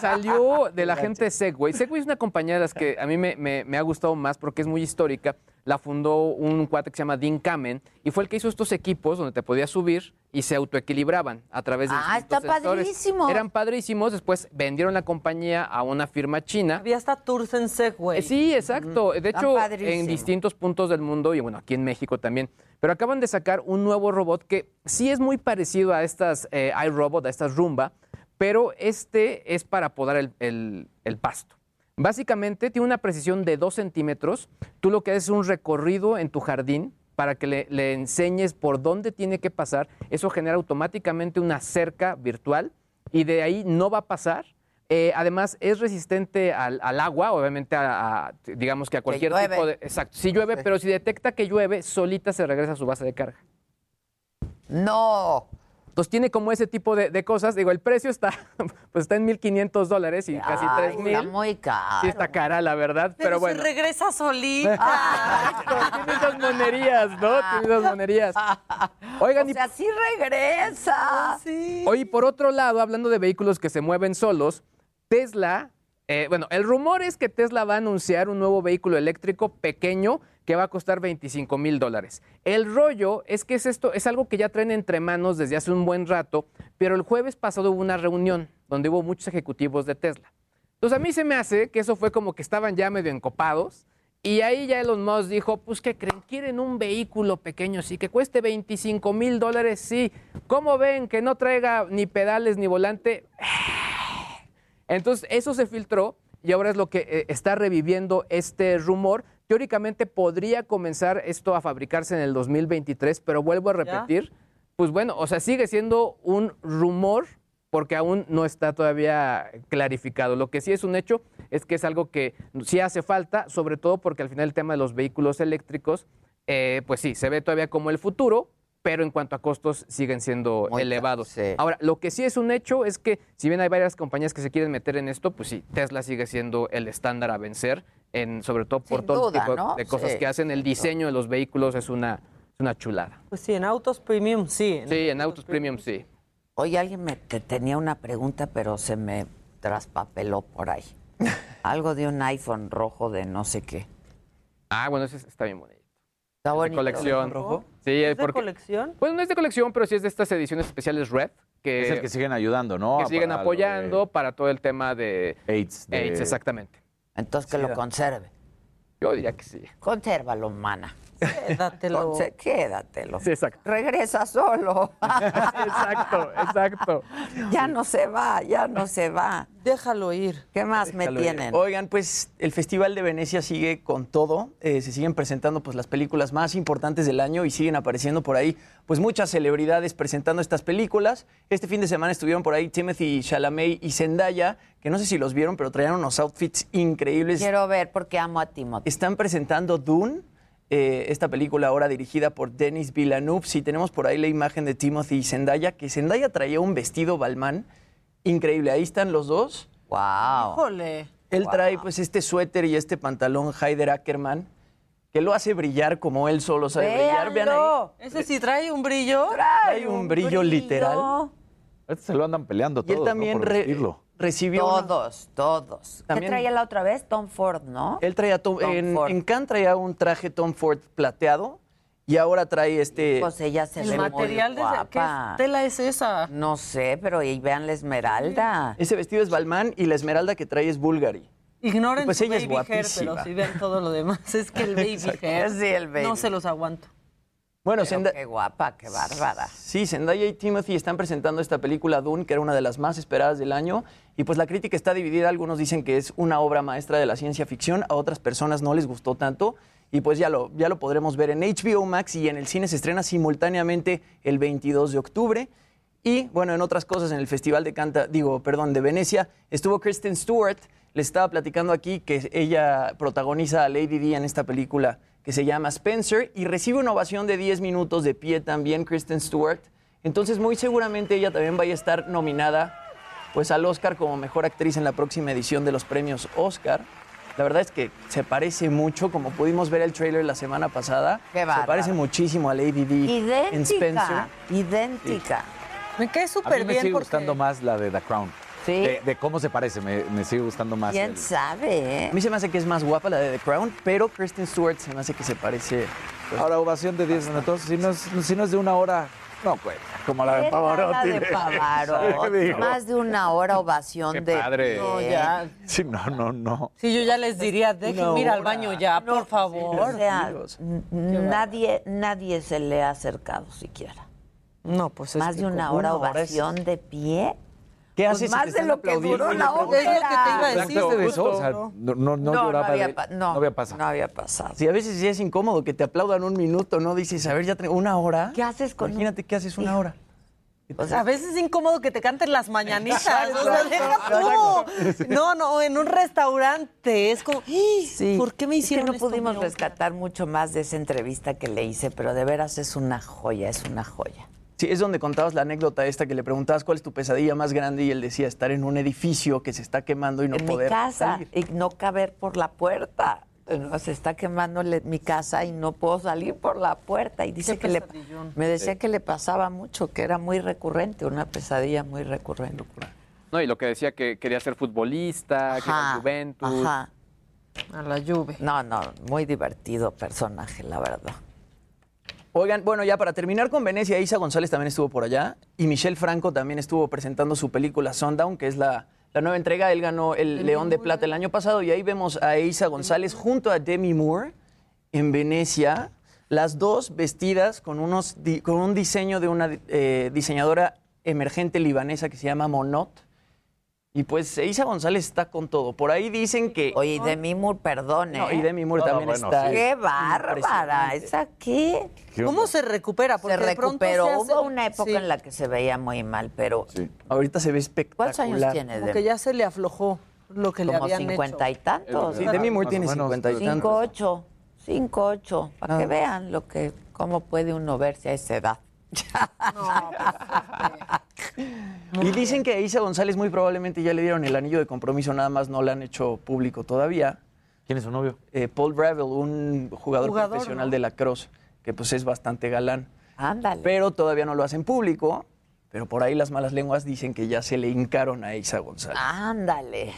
salió de la gente Segway. Segway es una compañía de las que a mí me, me- me ha gustado más porque es muy histórica. La fundó un cuate que se llama Dean Kamen y fue el que hizo estos equipos donde te podías subir y se autoequilibraban a través de Ah, está sensores. padrísimo. Eran padrísimos. Después vendieron la compañía a una firma china. Había hasta tours en Segway. Eh, Sí, exacto. De hecho, en distintos puntos del mundo y bueno, aquí en México también. Pero acaban de sacar un nuevo robot que sí es muy parecido a estas eh, iRobot, a estas Roomba, pero este es para podar el, el- el pasto. Básicamente tiene una precisión de 2 centímetros. Tú lo que haces es un recorrido en tu jardín para que le, le enseñes por dónde tiene que pasar. Eso genera automáticamente una cerca virtual y de ahí no va a pasar. Eh, además, es resistente al, al agua, obviamente, a, a- digamos que a cualquier tipo de. Exacto, sí llueve, pero si detecta que llueve, solita se regresa a su base de carga. No. Entonces tiene como ese tipo de, de cosas. Digo, el precio está, pues está en 1.500 dólares y casi Ay, 3.000. Está muy caro. Sí está cara, la verdad, pero, Pero, bueno. se regresa solita. Tiene esas monerías, ¿no? Tiene esas monerías. Oigan, O y sea, sí regresa. sí. Oye, por otro lado, hablando de vehículos que se mueven solos, Tesla, eh, bueno, el rumor es que Tesla va a anunciar un nuevo vehículo eléctrico pequeño que va a costar 25 mil dólares. El rollo es que es esto, es algo que ya traen entre manos desde hace un buen rato, pero el jueves pasado hubo una reunión donde hubo muchos ejecutivos de Tesla. Entonces a mí se me hace que eso fue como que estaban ya medio encopados y ahí ya Elon Musk dijo, pues ¿qué creen? ¿Quieren un vehículo pequeño sí que cueste 25 mil dólares? Sí. ¿Cómo ven que no traiga ni pedales ni volante? Entonces eso se filtró y ahora es lo que eh, está reviviendo este rumor. Teóricamente podría comenzar esto a fabricarse en el 2023, pero vuelvo a repetir, pues bueno, o sea, sigue siendo un rumor porque aún no está todavía clarificado. Lo que sí es un hecho es que es algo que sí hace falta, sobre todo porque al final el tema de los vehículos eléctricos, eh, pues sí, se ve todavía como el futuro, pero en cuanto a costos siguen siendo Muy elevados. sí. Ahora, lo que sí es un hecho es que si bien hay varias compañías que se quieren meter en esto, pues sí, Tesla sigue siendo el estándar a vencer, en, sobre todo por Sin todo duda, tipo ¿no? de cosas Sí. que hacen. El diseño de los vehículos es una, es una chulada. Pues sí, en autos premium, sí. Sí, en autos premium sí. Oye, alguien me te- tenía una pregunta, pero se me traspapeló por ahí. Algo de un iPhone rojo de no sé qué. Ah, bueno, ese está bien bonito. Está De bonito. colección. rojo? Sí, ¿Es de porque, colección? pues no es de colección, pero sí es de estas ediciones especiales Red, que, Es el que siguen ayudando, ¿no? que siguen apoyando de para todo el tema de AIDS. de- AIDS, exactamente. Entonces que lo conserve. Yo diría que sí. Consérvalo, mana. Quédatelo. Quédatelo. Sí, exacto. Regresa solo. exacto, exacto. ya no se va, ya no se va. Déjalo ir. ¿Qué más me ir. tienen? Oigan, pues el Festival de Venecia sigue con todo. Eh, se siguen presentando pues las películas más importantes del año y siguen apareciendo por ahí pues muchas celebridades presentando estas películas. Este fin de semana estuvieron por ahí Timothy Chalamet y Zendaya, que no sé si los vieron, pero traían unos outfits increíbles. Quiero ver porque amo a Timothy. Están presentando Dune, eh, esta película ahora dirigida por Denis Villeneuve. Si tenemos por ahí la imagen de Timothy y Zendaya, que Zendaya traía un vestido Balmain increíble. Ahí están los dos. Wow. Híjole. Él trae pues este suéter y este pantalón Heider Ackerman que lo hace brillar como él solo sabe brillar. Vean ahí. Ese sí trae un brillo. Trae un brillo literal. Este se lo andan peleando Y todos, él también ¿no? Por re- recibió una- Todos, todos. También- ¿Qué traía la otra vez? Tom Ford, ¿no? Él traía Tom- Tom en, Ford. en Cannes traía un traje Tom Ford plateado y ahora trae este... Pues ella se El ve material muy de ¿qué guapa. tela es esa? No sé, pero y vean la esmeralda. Ese vestido es Balmain y la esmeralda que trae es Bulgari. Ignoren Pues su ella es baby hair, pero guapísima. si ven todo lo demás. Es que el baby hair, Sí, el baby. no se los aguanto. Bueno, Pero Zenda- qué guapa, qué bárbara. Sí, Zendaya y Timothy están presentando esta película Dune, que era una de las más esperadas del año, y pues la crítica está dividida. Algunos dicen que es una obra maestra de la ciencia ficción, a otras personas no les gustó tanto, y pues ya lo, ya lo podremos ver en HBO Max y en el cine se estrena simultáneamente el 22 de octubre. Y bueno, en otras cosas, en el Festival de Canta, digo, perdón, de Venecia, estuvo Kristen Stewart. Les estaba platicando aquí que ella protagoniza a Lady Di en esta película que se llama Spencer y recibe una ovación de 10 minutos de pie también Kristen Stewart. Entonces, muy seguramente ella también vaya a estar nominada pues al Oscar como mejor actriz en la próxima edición de los premios Oscar. La verdad es que se parece mucho, como pudimos ver el trailer la semana pasada. Qué se parece muchísimo a Lady Di en Spencer. Idéntica. Me cae súper mí me bien sigue porque... gustando más la de The Crown. Sí. De, de cómo se parece, me, me sigue gustando más. ¿Quién el- sabe? A mí se me hace que es más guapa la de The Crown, pero Kristen Stewart se me hace que se parece. pues, Ahora, ovación de 10 minutos. Si no, es, si no es de una hora, no cuenta. Como la de ¿Qué Pavarotti. tal la de Pavarotti? Digo, Más de una hora ovación Qué de padre. No, ya. Sí, no, no, no. Sí, yo ya les diría, dejen ir al baño ya, por favor. O sea, nadie, nadie se le ha acercado siquiera. No, pues es Más que de una hora una hora es- ovación de pie. ¿Qué Pues haces si más te de lo que duró la obra. Es lo que te iba a decir. Exacto, o sea, ¿no? no, no, no lloraba había, de- pa- no, no había pasado. no había pasado. Sí, a veces sí es incómodo que te aplaudan un minuto, ¿no? Dices, a ver, ya tengo una hora. ¿Qué haces con Imagínate qué haces una hora. O sea, a veces es incómodo que te canten las mañanitas. O sea, deja tú. No, no, en un restaurante. Es como, Sí. ¿por qué me Es que hicieron no esto, pudimos rescatar mucho más de esa entrevista que le hice, pero de veras es una joya, es una joya. Sí, es donde contabas la anécdota esta que le preguntabas cuál es tu pesadilla más grande y él decía estar en un edificio que se está quemando y no en mi poder casa salir. y no caber por la puerta. No, se está quemando mi casa y no puedo salir por la puerta. Y dice que le, me decía que le pasaba mucho, que era muy recurrente, una pesadilla muy recurrente. No, y lo que decía que quería ser futbolista, que era Ajá, Juventus. ajá. A la lluvia. No, no, muy divertido personaje, la verdad. Oigan, bueno, ya para terminar con Venecia, Isa González también estuvo por allá y Michelle Franco también estuvo presentando su película Sundown, que es la, la nueva entrega. Él ganó el León de Plata el año pasado y ahí vemos a Isa González junto a Demi Moore en Venecia, las dos vestidas con, unos, con un diseño de una eh, diseñadora emergente libanesa que se llama Monot. Y pues Isa González está con todo. Por ahí dicen que... Oye, y Demi Moore, perdón, ¿eh? No, y Demi Moore No, también bueno, está. sí. ¡Qué bárbara! ¿Esa qué? ¿Qué ¿Cómo se recupera? Porque Se de pronto recuperó. se hace- Hubo una época Sí, en la que se veía muy mal, pero Sí. Ahorita se ve espectacular. ¿cuántos años tiene Demi? que ya se le aflojó lo que le Como habían cincuenta y tantos. Sí. Demi Moore tiene. 50 y Cinco, tantos. ocho. Cinco, ocho. Para que vean lo que, cómo puede uno verse a esa edad. Y dicen que a Isa González muy probablemente ya le dieron el anillo de compromiso, nada más no lo han hecho público todavía. ¿Quién es su novio? Eh, Paul Ravel, un jugador, Jugador, profesional ¿no? de la Cross, que pues es bastante galán. Ándale. Pero todavía no lo hacen público. Pero por ahí las malas lenguas dicen que ya se le hincaron a Isa González. Ándale.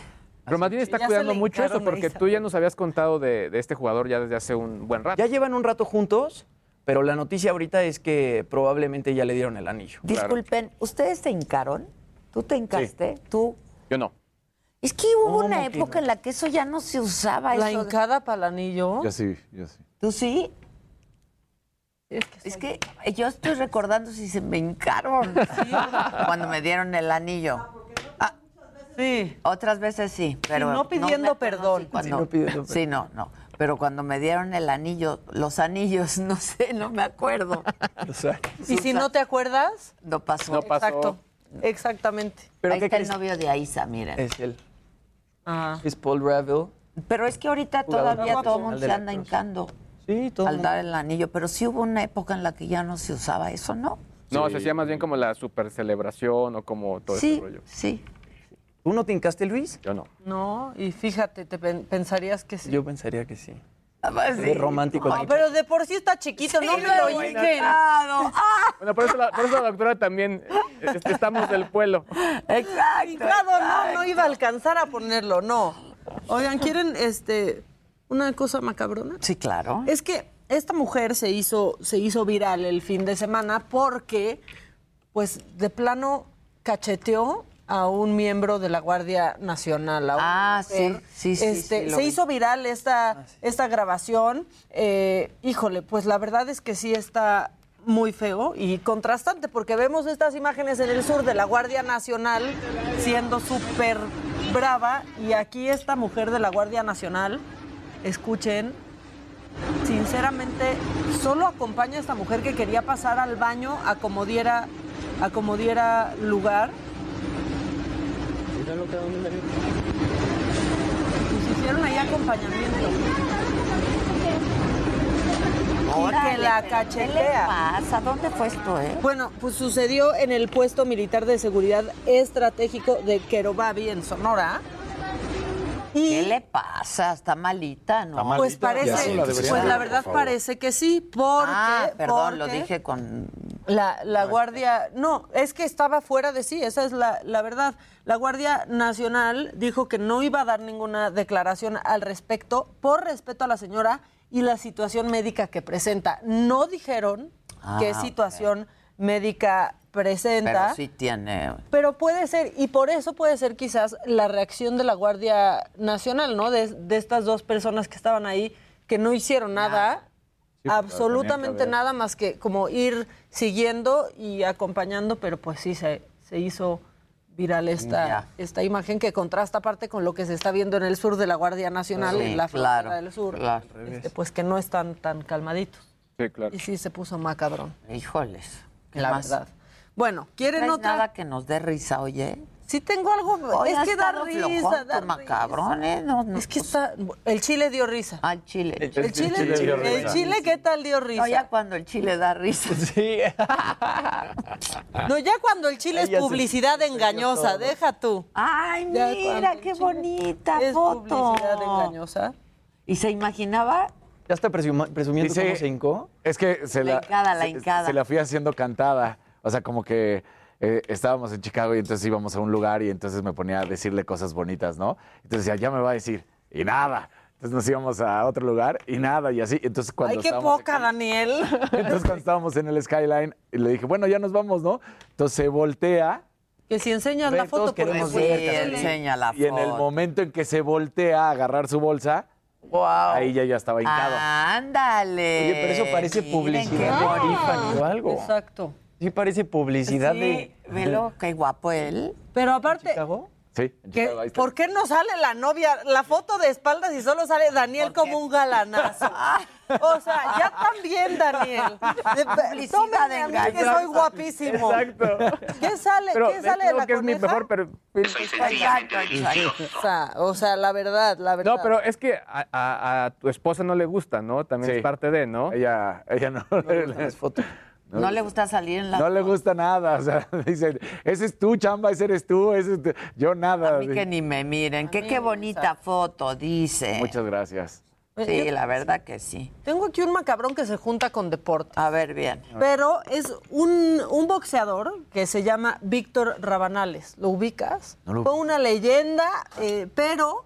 Pero más bien está cuidando mucho eso, porque tú ya nos habías contado de, de este jugador ya desde hace un buen rato. Ya llevan un rato juntos, pero la noticia ahorita es que probablemente ya le dieron el anillo. Disculpen, ¿ustedes te hincaron? ¿Tú te hincaste? ¿Tú? Yo no. Es que hubo ¿Cómo una época no? en la que eso ya no se usaba. La eso de- hincada para el anillo. Yo sí, yo sí. ¿Tú sí? Es que Es que yo estoy recordando si se me hincaron cuando me dieron el anillo. Ah, sí. otras veces sí, pero no pidiendo perdón. cuando- Sí, no pidiendo perdón. Sí, no, no. Pero cuando me dieron el anillo, los anillos, no sé, no me acuerdo. O sea, Y si no te acuerdas, No pasó. No pasó. exacto. Exactamente. ¿Pero Ahí qué está el novio de Aisa, miren. Es él. Ah. Es Paul Ravel. Pero es que ahorita Jugador todavía todo el mundo se anda hincando Sí, todo. al dar el anillo. Pero sí hubo una época en la que ya no se usaba eso, ¿no? No, Sí. se hacía más bien como la super celebración o como todo sí, ese rollo. sí. ¿Tú no te hincaste, Luis? Yo no. No, y fíjate, te pen- pensarías que sí. Yo pensaría que sí. Ah, pues sí. Es romántico. No, pero de por sí está chiquito, no me lo hinquen. Ah, Bueno, por eso la, por eso la doctora también este, estamos del pueblo. exacto. No, no iba a alcanzar a ponerlo, no. Oigan, ¿quieren este una cosa macabrona? Sí, claro. Es que esta mujer se hizo, se hizo viral el fin de semana porque, pues, de plano cacheteó a un miembro de la Guardia Nacional. a una Ah, sí, mujer. sí, sí, Este, sí, se vi. hizo viral esta, esta grabación. Eh, híjole, pues la verdad es que sí está muy feo y contrastante, porque vemos estas imágenes en el sur de la Guardia Nacional siendo súper brava y aquí esta mujer de la Guardia Nacional, escuchen, sinceramente, solo acompaña a esta mujer que quería pasar al baño a como diera, a como diera lugar. Pues hicieron ahí acompañamiento. Y Órale, que la pero ¿Qué le cachetea. pasa? ¿Dónde fue esto, eh? Bueno, pues sucedió en el puesto militar de seguridad estratégico de Querobabi, en Sonora. Y ¿Qué le pasa? Está malita, ¿no? pues parece, Ya, la deberían pues la verdad parece que sí, porque, Ah, perdón, lo dije con... la, la Guardia, no, es que estaba fuera de sí, esa es la, la verdad. La Guardia Nacional dijo que no iba a dar ninguna declaración al respecto por respeto a la señora y la situación médica que presenta. No dijeron qué Ah, situación médica presenta. Pero sí tiene... Pero puede ser, y por eso puede ser quizás la reacción de la Guardia Nacional, ¿no? De, de estas dos personas que estaban ahí, que no hicieron nada, pues, absolutamente nada más que como ir siguiendo y acompañando, pero pues sí, se, se hizo viral esta, Ya. esta imagen que contrasta aparte con lo que se está viendo en el sur de la Guardia Nacional, Sí, en la frontera claro, del sur, claro. este, pues que no están tan calmaditos. Sí, claro. Y sí se puso macabrón, Híjoles. ¿Qué la más? verdad. Bueno, ¿quieren ¿Traes otra? nada que nos dé risa, oye? Sí tengo algo, Hoy es que da risa, flojón da tu macabrón, ¿eh? No, no, Es que pues, está, el chile dio risa. Al chile. El chile, chile dio el risa. chile, ¿qué tal dio risa? No, ya cuando el chile da risa. Sí. No, ya cuando el chile es publicidad se engañosa, deja tú. Ay, Ya mira, qué el chile bonita es foto. publicidad engañosa. ¿Y se imaginaba? ¿Ya está presuma- presumiendo Dice- cómo se hincó? Es que se La la, hincada, la se- hincada. se la fui haciendo cantada. O sea, como que eh, estábamos en Chicago y entonces íbamos a un lugar y entonces me ponía a decirle cosas bonitas, ¿no? Entonces decía, ya me va a decir, y nada. Entonces nos íbamos a otro lugar y nada, y así. Entonces cuando Ay, qué estábamos poca, aquí- Daniel. entonces cuando estábamos en el Skyline, y le dije, bueno, ya nos vamos, ¿no? Entonces se voltea Que si enseñas la foto, porque queremos Sí, pues, ver, Carolina. enseña la foto. y en el momento en que se voltea a agarrar su bolsa, ¡Wow! ahí ya, ya estaba hincado. Ándale. Oye, pero eso parece Miren publicidad de o algo. Exacto. Sí parece publicidad Sí, de... velo, qué guapo él. Pero aparte, ¿Chicago? Sí, en ¿qué- Chicago, ahí está. ¿por qué no sale la novia, la foto de espaldas y solo sale Daniel como un galanazo? O sea, ya también, Daniel. Tómenme a mí que soy guapísimo. Exacto. ¿Qué sale, Pero ¿qué sale de la que es mi mejor, pero... Exacto, exacto. O sea, o sea, la verdad, la verdad. No, pero es que a, a- a tu esposa no le gusta, ¿no? También Sí. es parte de, ¿no? Ella, ella no, Las fotos. No le gusta salir en la no le gusta nada. O sea, dice, ese es tú, chamba, ese eres tú, ese es tú". yo nada. A mí que ni me miren. Que qué bonita foto, dice. Muchas gracias. Sí, la verdad que sí. Tengo aquí un macabrón que se junta con deporte. A ver, bien. Pero es un, un boxeador que se llama Víctor Rabanales. ¿Lo ubicas? No lo Fue una leyenda, eh, pero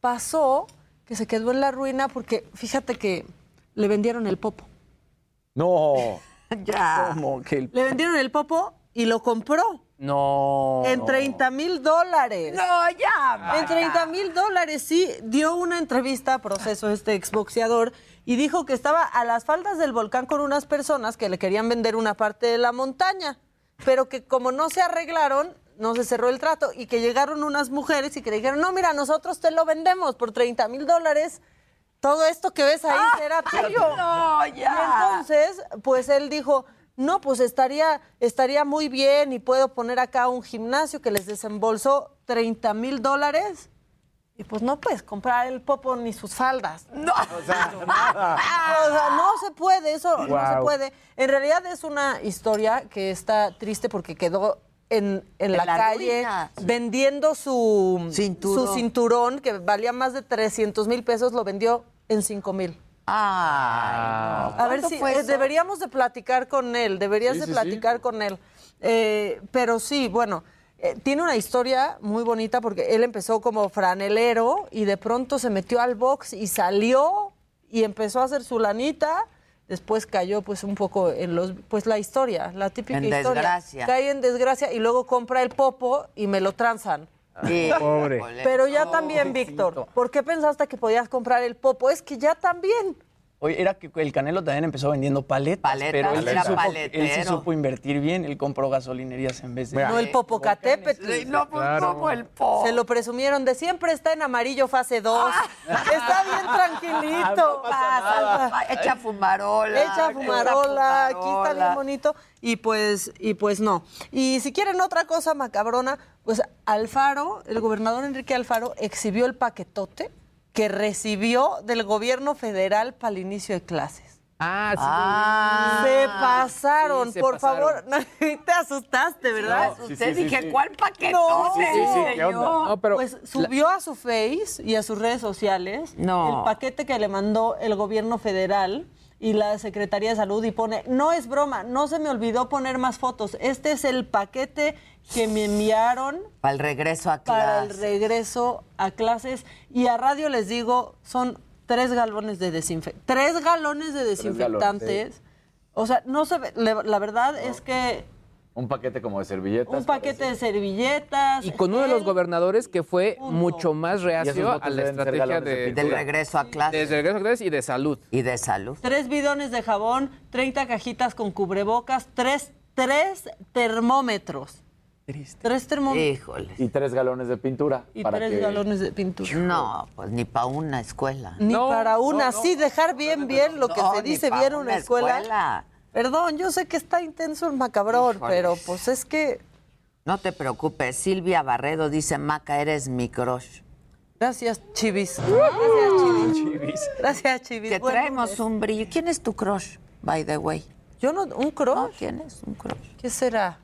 pasó que se quedó en la ruina porque fíjate que le vendieron el popo. No. Ya. Como que el... Le vendieron el popo y lo compró No. en 30 mil dólares. No, ya. En 30 mil dólares, sí, dio una entrevista a proceso este exboxeador y dijo que estaba a las faldas del volcán con unas personas que le querían vender una parte de la montaña, pero que como no se arreglaron, no se cerró el trato y que llegaron unas mujeres y que le dijeron, no, mira, nosotros te lo vendemos por 30 mil dólares. Todo esto que ves ahí será tuyo. No, Y ya. entonces, pues él dijo, no, pues estaría, estaría muy bien y puedo poner acá un gimnasio que les desembolsó 30 mil dólares. Y pues no puedes comprar el popo ni sus faldas. No. O sea, no se puede, eso no se puede. En realidad es una historia que está triste porque quedó en, en la, la calle ruina. vendiendo su Cinturón. su cinturón que valía más de 300 mil pesos, lo vendió en 5 mil. Ay, no. A ver ¿Cuánto si eh, deberíamos de platicar con él, deberías Sí, de sí, platicar con él. Eh, pero sí, bueno, eh, tiene una historia muy bonita porque él empezó como franelero y de pronto se metió al box y salió y empezó a hacer su lanita después cayó pues un poco en los pues la historia, la típica En historia. desgracia. Cae en desgracia y luego compra el popo y me lo transan. Sí. Pobre. Pero ya también, Víctor, ¿por qué pensaste que podías comprar el popo? Es que ya también. Oye, era que el Canelo también empezó vendiendo paletas, Paletas, pero él sí, era supo, él sí supo invertir bien, él compró gasolinerías en vez de... No el Popocatépetl. No, pues como el po. Se lo presumieron de siempre está en amarillo fase 2. Está bien tranquilito. No pasa nada. Echa fumarola. Echa fumarola, aquí está bien bonito. Y pues, y pues no. Y si quieren otra cosa macabrona, pues Alfaro, el gobernador Enrique Alfaro, exhibió el paquetote que recibió del gobierno federal para el inicio de clases. Ah, sí. Ah. Se pasaron, Sí, se por pasaron. favor. Te asustaste, ¿verdad? Usted dije, sí. ¿cuál paquetote? No. No, pero pues subió a su Face y a sus redes sociales No. el paquete que le mandó el gobierno federal y la Secretaría de Salud y pone, no es broma, no se me olvidó poner más fotos. Este es el paquete que me enviaron Para el regreso a para el regreso a clases y a radio les digo, son tres galones de desinfectantes. Tres galones de desinfectantes. O sea, no se ve, le- la verdad es que Un paquete como de servilletas. un paquete de servilletas. Y con uno de los gobernadores que fue Punto. mucho más reacio a la estrategia de de. Del regreso a clase. desde regreso a clases y de salud. Y de salud. Tres bidones de jabón, 30 cajitas con cubrebocas, tres, tres termómetros. Triste. Tres termómetros Híjole. Y tres galones de pintura. y para tres que- galones de pintura. No, pues ni para una escuela. Ni No, para una, no, no. sí, dejar bien, bien lo que No, se dice bien una escuela. Perdón, yo sé que está intenso el macabrón, Híjole. pero pues es que... No te preocupes. Silvia Barredo dice, Maca, eres mi crush. Gracias, Chivis. Gracias, Chivis. Gracias, Chivis. Buen traemos lunes. un brillo. ¿Quién es tu crush, by the way? Yo no... ¿Un ¿No? crush? ¿Quién es un crush? ¿Qué será?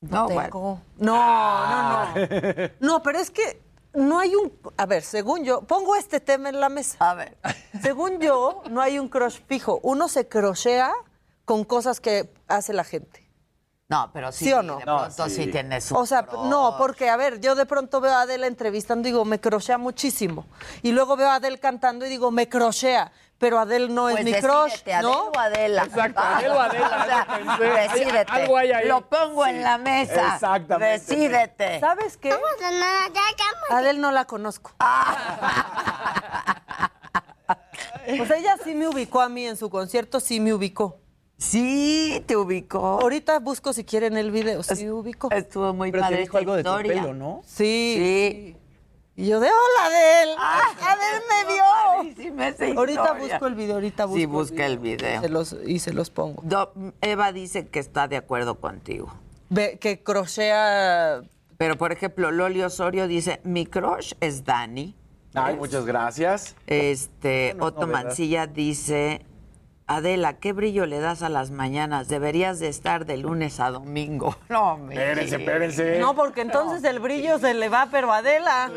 No, bueno. Tengo. No, no, no. No, pero es que no hay un... A ver, según yo, pongo este tema en la mesa. A ver. Según yo, no hay un crush fijo. Uno se crochea con cosas que hace la gente. No, pero sí, ¿Sí o no? de No, pronto sí, tienes un O sea, crush. no, porque, a ver, yo de pronto veo a Adele entrevistando y digo, me crochea muchísimo. Y luego veo a Adele cantando y digo, me crochea. Pero Adele no Pues es mi decídete, crush, Adele ¿no? o Adela. Exacto, Adele o Adela, O sea, decídete. algo hay ahí. Lo pongo en la mesa. Exactamente. Decídete. ¿Sabes qué? Adele no la conozco. Pues ella sí me ubicó a mí en su concierto, sí me ubicó. Sí, te ubicó. Ahorita busco si quieren el video, sí me ubicó. Estuvo muy Pero padre te dijo algo de tu pelo, ¿no? Sí. Sí. Y yo de hola Adele. Adele me vio. Ahorita busco el video, ahorita busco Sí, busca el video. Se los, y se los pongo. Do- Eva dice que está de acuerdo contigo. Ve, que crochea. Pero, por ejemplo, Loli Osorio dice, mi crush es Dani. Ay, muchas gracias. Este, Otto. Mancilla dice, Adela, ¿qué brillo le das a las mañanas? Deberías de estar de lunes a domingo. No, me Espérense, espérense. No, porque entonces el brillo se le va, pero Adela.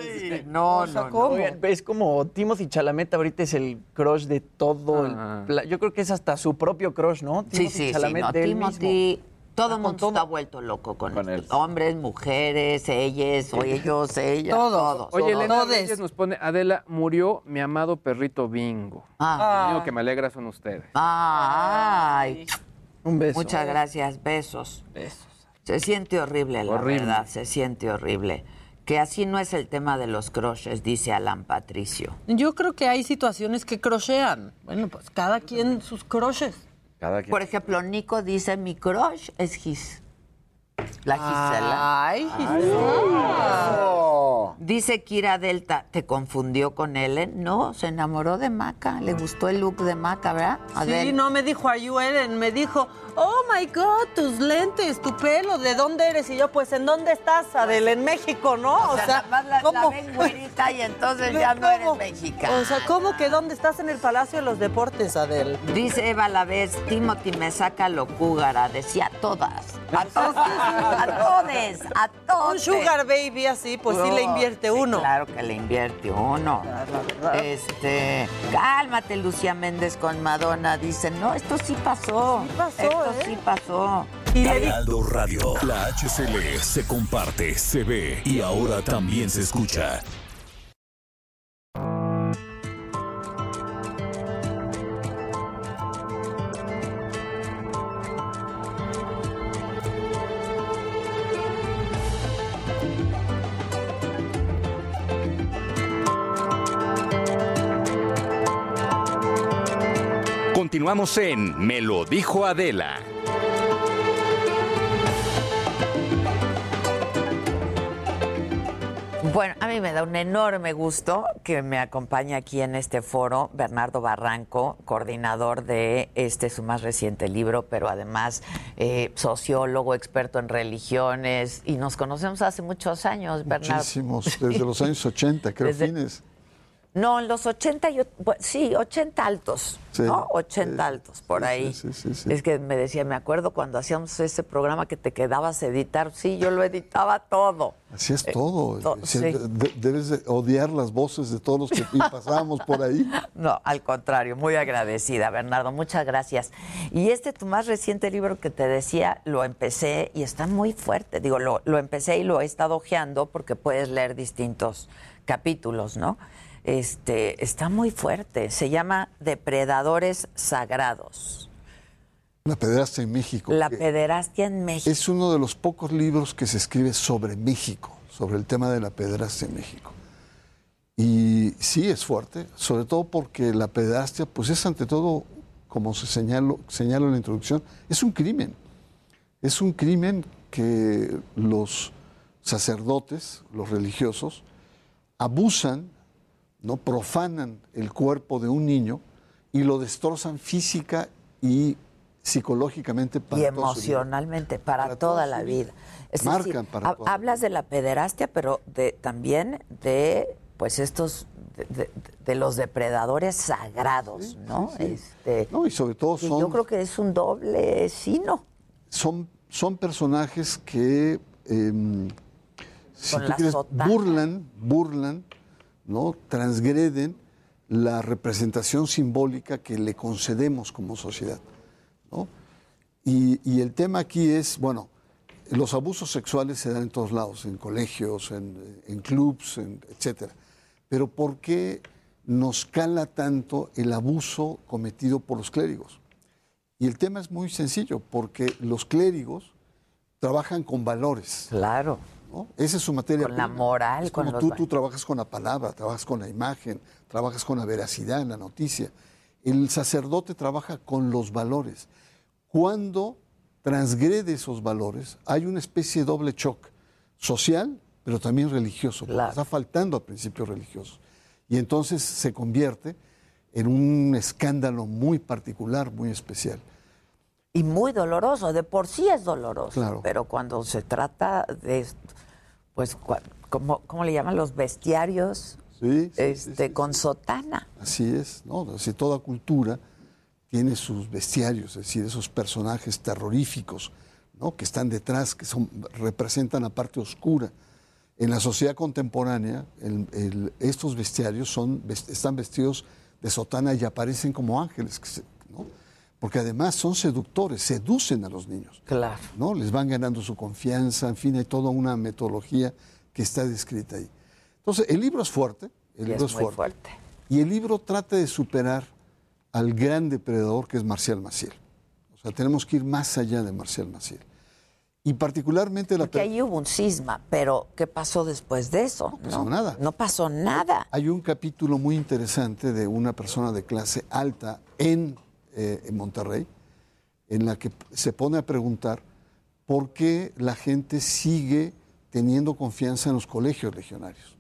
No, O sea, no, no. ¿cómo? Oigan, es como Timothy Chalamet ahorita es el crush de todo Ah. el... pla- Yo creo que es hasta su propio crush, ¿no? Sí, Timothy sí, sí. Chalamet No, de él Timothy, todo el con mundo todo. está vuelto loco con, Con esto. él. Hombres, mujeres, ellas, o ellos, ellas. Todos. Todos. Oye, Elena Todes. Reyes nos pone, Adela, murió mi amado perrito Bingo. Ah. Lo único que me alegra son ustedes. Ay. Un beso. muchas gracias, besos. Besos. Se siente horrible, la Horrible. verdad, se siente horrible. Que así no es el tema de los crushes, dice Alan Patricio. Yo creo que hay situaciones que crochean. Bueno, pues cada quien sus crushes. Por ejemplo, Nico dice, mi crush es Gis. La Gisela. Ay, Oh. Dice Kira Delta, ¿te confundió con Ellen? No, se enamoró de Maca, le gustó el look de Maca, ¿verdad? Sí, Adel? no me dijo a you Ellen, me dijo, oh my God, tus lentes, tu pelo, ¿de dónde eres? Y yo, pues, ¿en dónde estás, Adel? En México, ¿no? O sea, nada más la, la ven güerita y entonces ya no eres ¿Cómo? mexicana. O sea, ¿cómo que dónde estás en el Palacio de los Deportes, Adel? Dice Eva la vez, Timothy me saca lo cúgara, decía a todas. A todas, a todes, a todos. Un sugar baby así, pues sí le invierte uno. Claro que le invierte uno. Este, cálmate, Lucía Méndez con Madonna. Dice, no, esto sí pasó. Sí pasó, esto ¿eh? sí pasó. Di- Heraldo Radio. La HCL se comparte, se ve y ahora también se escucha. Continuamos en Me lo dijo Adela. Bueno, a mí me da un enorme gusto que me acompañe aquí en este foro Bernardo Barranco, coordinador de este su más reciente libro, pero además eh, sociólogo, experto en religiones, y nos conocemos hace muchos años, Bernardo. Muchísimos, desde los años 80, creo, Desde- fines. No, en los 80, yo, bu- sí, 80 altos, Sí, ¿no? 80 sí, altos, por ahí. sí, sí, sí. Es que me decía, me acuerdo cuando hacíamos ese programa que te quedabas a editar, sí, yo lo editaba todo. Así es todo. to- Sí, sí. de- debes de odiar las voces de todos los que pasábamos por ahí. No, al contrario, muy agradecida, Bernardo, muchas gracias. Y este tu más reciente libro que te decía, lo empecé y está muy fuerte. Digo, lo, lo empecé y lo he estado ojeando porque puedes leer distintos capítulos, ¿no? Este, está muy fuerte. Se llama Depredadores Sagrados. La pederastia en México. La pederastia en México. Es uno de los pocos libros que se escribe sobre México, sobre el tema de la pederastia en México. Y sí es fuerte, sobre todo porque la pederastia, pues es ante todo, como se señaló, señaló en la introducción, es un crimen. Es un crimen que los sacerdotes, los religiosos, abusan, no profanan el cuerpo de un niño y lo destrozan física y psicológicamente para y toda su vida. emocionalmente para, Para toda toda la vida. vida. Es Marcan decir, para ha- toda la hablas de la pederastia, pero de también de pues estos de, de- de los depredadores sagrados, ¿no? Este, No, y sobre todo son, yo creo que es un doble sino. son, son personajes que, em, si tú quieres, burlan, burlan, ¿no? transgreden la representación simbólica que le concedemos como sociedad. ¿no? Y, y el tema aquí es, bueno, los abusos sexuales se dan en todos lados, en colegios, en, en clubs, en, etcétera. Pero ¿por qué nos cala tanto el abuso cometido por los clérigos? Y el tema es muy sencillo, porque los clérigos trabajan con valores. Claro. ¿No? Esa es su materia. Con la prima. moral, Es con como los tú, va- tú trabajas con la palabra, trabajas con la imagen, trabajas con la veracidad en la noticia. El sacerdote trabaja con los valores. Cuando transgrede esos valores, hay una especie de doble choque social, pero también religioso, porque está faltando a principios religiosos. Y entonces se convierte en un escándalo muy particular, muy especial. Y muy doloroso, de por sí es doloroso. Claro. Pero cuando se trata de, pues, ¿cómo, cómo le llaman los bestiarios? Sí, sí, este, con sotana. Así es, ¿no? Así toda cultura tiene sus bestiarios, es decir, esos personajes terroríficos, ¿no? Que están detrás, que son, representan la parte oscura. En la sociedad contemporánea, el- el- estos bestiarios son, están vestidos de sotana y aparecen como ángeles, que se- ¿no? Porque además son seductores, seducen a los niños. Claro. ¿no? Les van ganando su confianza, en fin, hay toda una metodología que está descrita ahí. Entonces, el libro es fuerte, el Y libro es es, muy fuerte. fuerte. Y el libro trata de superar al gran depredador que es Marcial Maciel. O sea, tenemos que ir más allá de Marcial Maciel. Y particularmente la... Porque ahí hubo un cisma, pero ¿qué pasó después de eso? No pasó nada. No pasó nada. Hay un capítulo muy interesante de una persona de clase alta en, eh, en Monterrey, en la que se pone a preguntar por qué la gente sigue teniendo confianza en los colegios legionarios.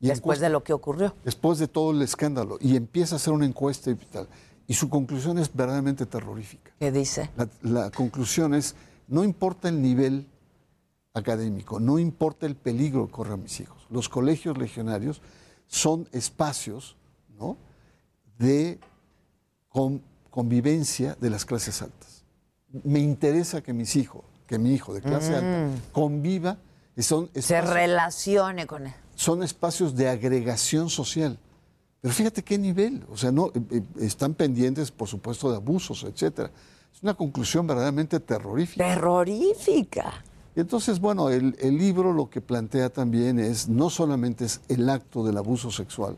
Y Después de lo que ocurrió. Después de todo el escándalo. Y empieza a hacer una encuesta y tal. Y su conclusión es verdaderamente terrorífica. ¿Qué dice? La, la conclusión es, no importa el nivel académico, no importa el peligro que corran mis hijos. Los colegios legionarios son espacios ¿no? de con- convivencia de las clases altas. Me interesa que mis hijos, que mi hijo de clase alta Mm. conviva, y son Se espacios- relacione con él. son espacios de agregación social. Pero fíjate qué nivel, o sea, no eh, eh, están pendientes, por supuesto, de abusos, etcétera. Es una conclusión verdaderamente terrorífica. Terrorífica. Y entonces, bueno, el, el libro lo que plantea también es no solamente es el acto del abuso sexual,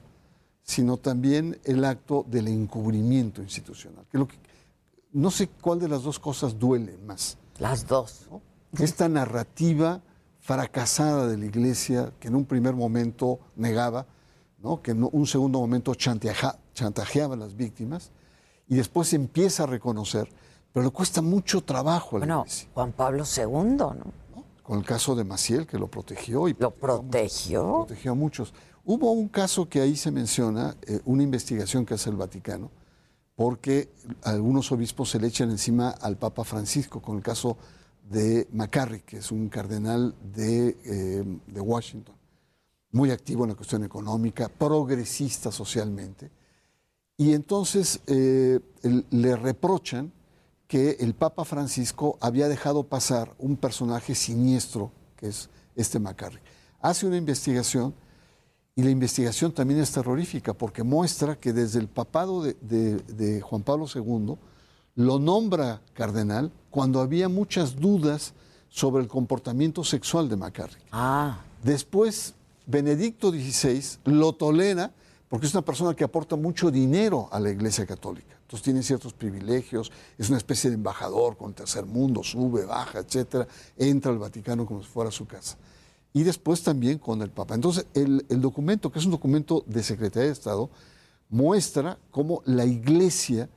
sino también el acto del encubrimiento institucional. Que lo que, no sé cuál de las dos cosas duele más. Las dos. Esta narrativa fracasada de la iglesia que en un primer momento negaba, ¿no? que en un segundo momento chantaja- chantajeaba a las víctimas, y después se empieza a reconocer, pero le cuesta mucho trabajo a la Bueno, iglesia. Juan Pablo II, ¿no? Con el caso de Maciel, que lo protegió. Y ¿Lo protegió? protegió a muchos. Hubo un caso que ahí se menciona, eh, una investigación que hace el Vaticano, porque algunos obispos se le echan encima al Papa Francisco con el caso de McCarrick, que es un cardenal de, eh, de Washington, muy activo en la cuestión económica, progresista socialmente. Y entonces eh, le reprochan que el Papa Francisco había dejado pasar un personaje siniestro, que es este McCarrick. Hace una investigación y la investigación también es terrorífica porque muestra que desde el papado de, de- de Juan Pablo II lo nombra cardenal cuando había muchas dudas sobre el comportamiento sexual de McCarrick. Ah. Después, Benedicto XVI lo tolera porque es una persona que aporta mucho dinero a la Iglesia Católica. Entonces tiene ciertos privilegios, es una especie de embajador con el tercer mundo, sube, baja, etcétera, entra al Vaticano como si fuera su casa. Y después también con el Papa. Entonces, el, el documento, que es un documento de Secretaría de Estado, muestra cómo la Iglesia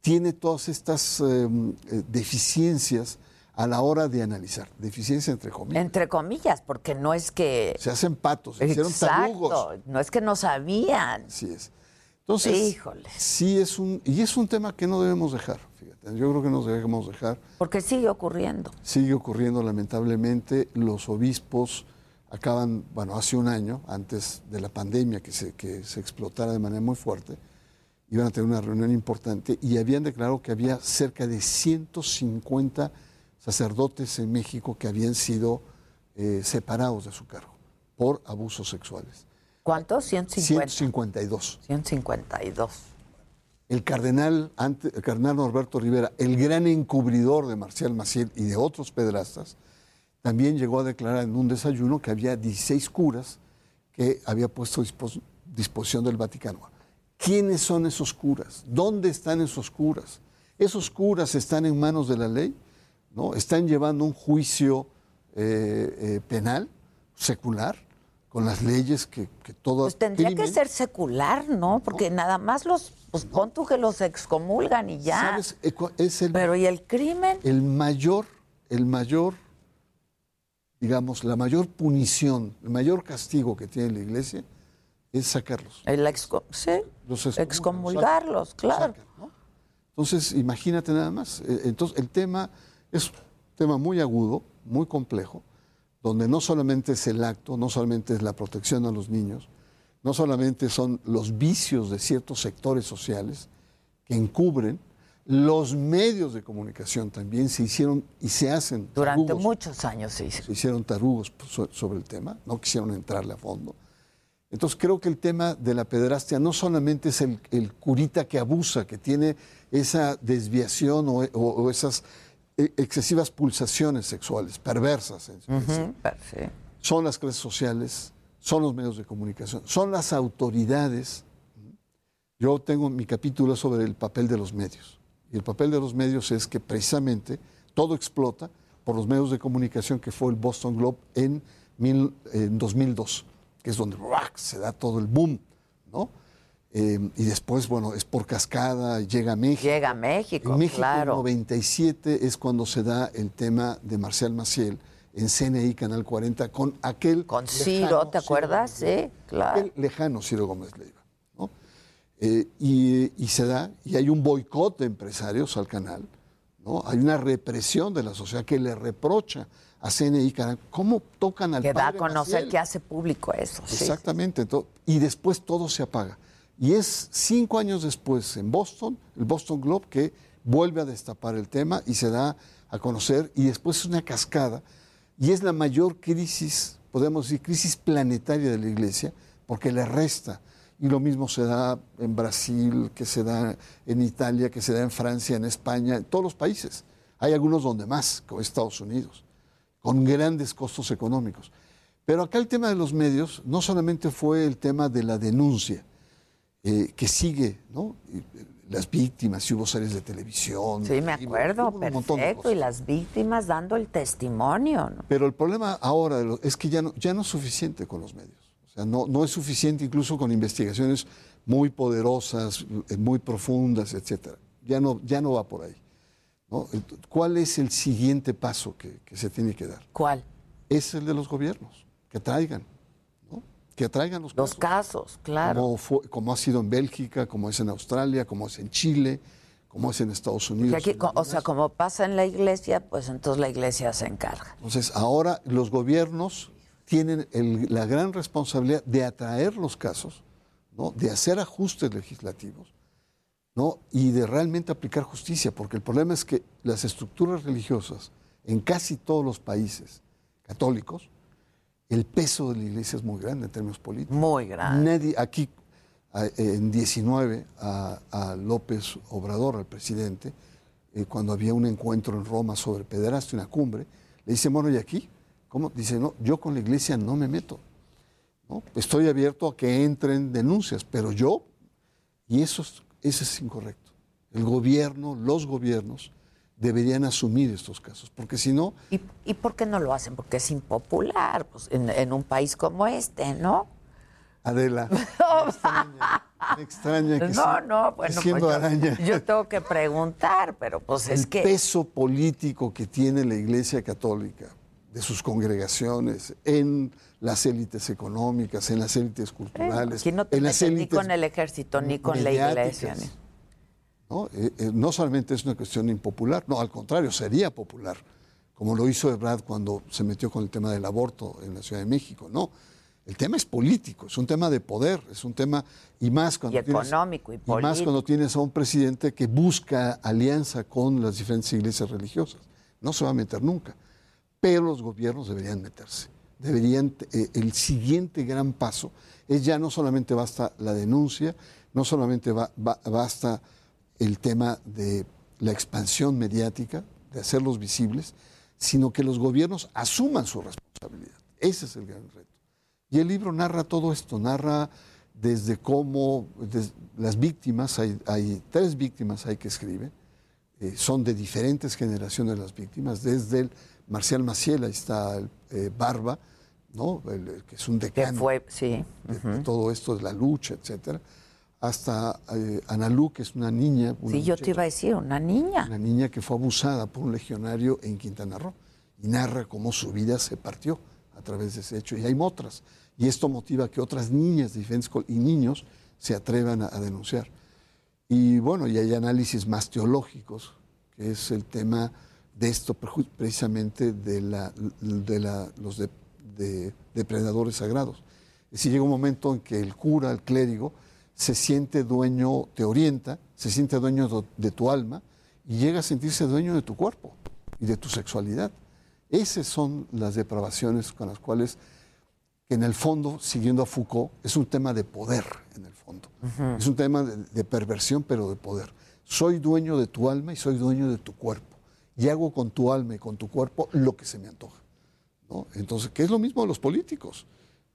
tiene todas estas eh, eh, deficiencias a la hora de analizar. Deficiencia entre comillas. Entre comillas, porque no es que... Se hacen patos, se hicieron tarugos. Exacto, no es que no sabían. Así es. Entonces, Híjole. sí es un, y es un tema que no debemos dejar, fíjate, yo creo que no debemos dejar. Porque sigue ocurriendo. Sigue ocurriendo lamentablemente, los obispos acaban, bueno, hace un año, antes de la pandemia que se, que se explotara de manera muy fuerte, iban a tener una reunión importante y habían declarado que había cerca de 150 sacerdotes en México que habían sido eh, separados de su cargo por abusos sexuales. ¿Cuántos? 150. 152. 152. El cardenal, ante- el cardenal Norberto Rivera, el gran encubridor de Marcial Maciel y de otros pedrastas, también llegó a declarar en un desayuno que había 16 curas que había puesto dispos- disposición del Vaticano. ¿Quiénes son esos curas? ¿Dónde están esos curas? ¿Esos curas están en manos de la ley? ¿No? ¿Están llevando un juicio eh, eh, penal, secular, con las leyes que, que todo Pues tendría que ser secular, ¿no? Porque nada más los, pues pon tú que los excomulgan y ya. ¿Sabes? Eh, Es el, Pero ¿y el crimen? el mayor, el mayor, digamos, la mayor punición, el mayor castigo que tiene la iglesia es sacarlos. El exco- sí, Los excomulgarlos, claro. Entonces, imagínate nada más. Eh, Entonces, el tema es un tema muy agudo, muy complejo, donde no solamente es el acto, no solamente es la protección a los niños, no solamente son los vicios de ciertos sectores sociales que encubren, los medios de comunicación también se hicieron y se hacen Durante tarugos, muchos años se hizo. se hicieron tarugos so- sobre el tema, no quisieron entrarle a fondo. Entonces creo que el tema de la pederastia no solamente es el, el curita que abusa, que tiene esa desviación o, o- o esas excesivas pulsaciones sexuales, perversas. sí. Son las clases sociales, son los medios de comunicación, son las autoridades. Yo tengo mi capítulo sobre el papel de los medios. Y el papel de los medios es que precisamente todo explota por los medios de comunicación que fue el Boston Globe en, mil- en 2002, que es donde ¡ruac! se da todo el boom, ¿no? Eh, y después, bueno, es por cascada, llega a México. Llega a México, En México, claro. en 97 es cuando se da el tema de Marcial Maciel en CNI Canal 40 con aquel. Con Ciro, lejano ¿te acuerdas? Gómez. Sí, claro. Aquel lejano Ciro Gómez Leiva. ¿no? Eh, y, y se da, y hay un boicot de empresarios al canal, ¿no? Hay una represión de la sociedad que le reprocha a CNI Canal. ¿Cómo tocan al Que da a conocer Maciel? que hace público eso. sí. Exactamente. ento- y después todo se apaga. Y es cinco años después en Boston, el Boston Globe, que vuelve a destapar el tema y se da a conocer. Y después es una cascada. Y es la mayor crisis, podemos decir, crisis planetaria de la Iglesia, porque le resta. Y lo mismo se da en Brasil, que se da en Italia, que se da en Francia, en España, en todos los países. Hay algunos donde más, como Estados Unidos, con grandes costos económicos. Pero acá el tema de los medios no solamente fue el tema de la denuncia, eh, que sigue, ¿no? Eh, Las víctimas, y hubo series de televisión. Sí, me y acuerdo, hubo perfecto. Y las víctimas dando el testimonio, ¿no? Pero el problema ahora es que ya no, ya no es suficiente con los medios. O sea, no, no es suficiente incluso con investigaciones muy poderosas, eh, muy profundas, etcétera. Ya no, ya no va por ahí. ¿Cuál es el siguiente paso que, que se tiene que dar? ¿Cuál? Es el de los gobiernos, que traigan. Que traigan los, Los casos, claro. Como, fue- como ha sido en Bélgica, como es en Australia, como es en Chile, como es en Estados Unidos. aquí, o sea, como pasa en la iglesia, pues entonces la iglesia se encarga. Entonces, ahora los gobiernos tienen el- la gran responsabilidad de atraer los casos, ¿no? de hacer ajustes legislativos ¿no? y de realmente aplicar justicia, porque el problema es que las estructuras religiosas en casi todos los países católicos, el peso de la iglesia es muy grande en términos políticos. Muy grande. Nadie, aquí en 19, a, a López Obrador, al presidente, eh, cuando había un encuentro en Roma sobre pederastia, una cumbre, le dice, bueno, ¿y aquí? ¿Cómo? Dice, no, yo con la iglesia no me meto. ¿no? Estoy abierto a que entren denuncias, pero yo, y eso es, eso es incorrecto. El gobierno, los gobiernos, deberían asumir estos casos, porque si no, ¿Y, y por qué no lo hacen? Porque es impopular pues, en, en un país como este, ¿no? Adela, me extraña que No, no, bueno, siendo pues yo- araña. yo, tengo que preguntar, pero pues es el que... peso político que tiene la Iglesia Católica, de sus congregaciones, en las élites económicas, en las élites culturales, Aquí no te en las metes ni élites con el ejército, ni con la iglesia. ni- ¿no? Eh, eh, no solamente es una cuestión impopular, no, al contrario, sería popular, como lo hizo Ebrard cuando se metió con el tema del aborto en la Ciudad de México. No, el tema es político, es un tema de poder, es un tema, y más cuando Y económico y más político. cuando tienes a un presidente que busca alianza con las diferentes iglesias religiosas. No se va a meter nunca, pero los gobiernos deberían meterse. Deberían, eh, el siguiente gran paso es ya no solamente basta la denuncia, no solamente ba- basta el tema de la expansión mediática, de hacerlos visibles, sino que los gobiernos asuman su responsabilidad. Ese es el gran reto. Y el libro narra todo esto, narra desde cómo las víctimas, hay, hay tres víctimas hay que escribe, eh, son de diferentes generaciones las víctimas, desde el Marcial Maciel, ahí está el, eh, Barba, ¿no? El- que es un decano Que fue, sí. de, de todo esto de la lucha, etcétera, hasta eh, Analú, que es una niña, una Sí, yo muchacha- te iba a decir, una niña. una niña que fue abusada por un legionario en Quintana Roo y narra cómo su vida se partió a través de ese hecho. Y hay otras. Y esto motiva que otras niñas de diferentes y niños se atrevan a, a denunciar. Y bueno, y hay análisis más teológicos, que es el tema de esto precisamente de, la, de la- los de- de- depredadores sagrados. Es decir, llega un momento en que el cura, el clérigo, se siente dueño, te orienta, se siente dueño de tu alma y llega a sentirse dueño de tu cuerpo y de tu sexualidad. Esas son las depravaciones con las cuales, que en el fondo, siguiendo a Foucault, es un tema de poder, en el fondo. Es un tema de, de perversión, pero de poder. Soy dueño de tu alma y soy dueño de tu cuerpo. Y hago con tu alma y con tu cuerpo lo que se me antoja. ¿no? Entonces, que es lo mismo de los políticos.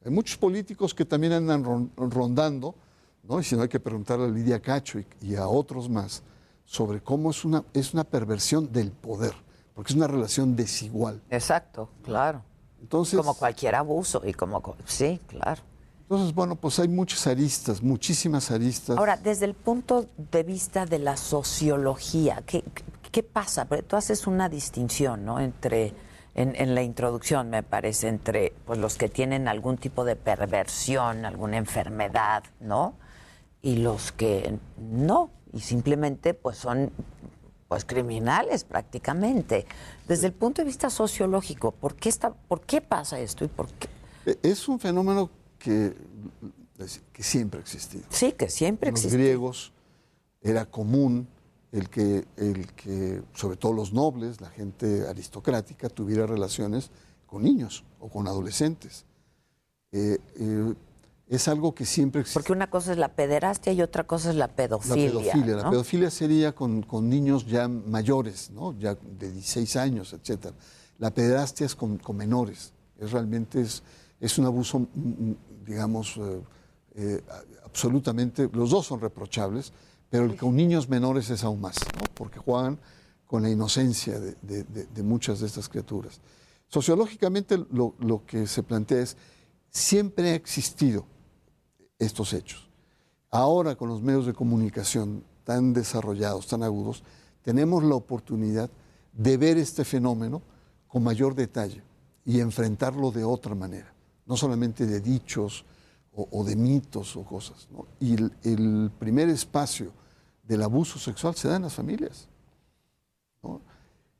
Hay muchos políticos que también andan ron- rondando, ¿no? y si no hay que preguntarle a Lidia Cacho y, y a otros más, sobre cómo es una, es una perversión del poder, porque es una relación desigual. Exacto, claro. Entonces, Como cualquier abuso y como... co- Sí, claro. entonces, bueno, pues hay muchas aristas, muchísimas aristas. Ahora, desde el punto de vista de la sociología, ¿qué, qué pasa? Porque tú haces una distinción, ¿no? Entre, en, en la introducción, me parece, entre pues, los que tienen algún tipo de perversión, alguna enfermedad, ¿no? Y los que no, y simplemente pues son pues criminales prácticamente. Desde el punto de vista sociológico, ¿por qué, está, ¿por qué pasa esto y por qué? E- Es un fenómeno que, que siempre ha existido. Sí, que siempre En los existe. griegos era común el que, el que, sobre todo los nobles, la gente aristocrática, tuviera relaciones con niños o con adolescentes. Eh, eh, es algo que siempre existe. Porque una cosa es la pederastia y otra cosa es la La pedofilia. pedofilia. La pedofilia sería con, con niños ya mayores, ¿no? ya de 16 años, etc. La pederastia es con, con menores. Es realmente es, es un abuso, mm, mm, digamos, eh, eh, absolutamente, los dos son reprochables, pero el con niños menores es aún más, ¿no? porque juegan con la inocencia de, de- de- de muchas de estas criaturas. Sociológicamente lo, lo que se plantea es, siempre ha existido estos hechos. Ahora con los medios de comunicación tan desarrollados, tan agudos, tenemos la oportunidad de ver este fenómeno con mayor detalle y enfrentarlo de otra manera, no solamente de dichos o, de mitos o cosas. Y el, el primer espacio del abuso sexual se da en las familias.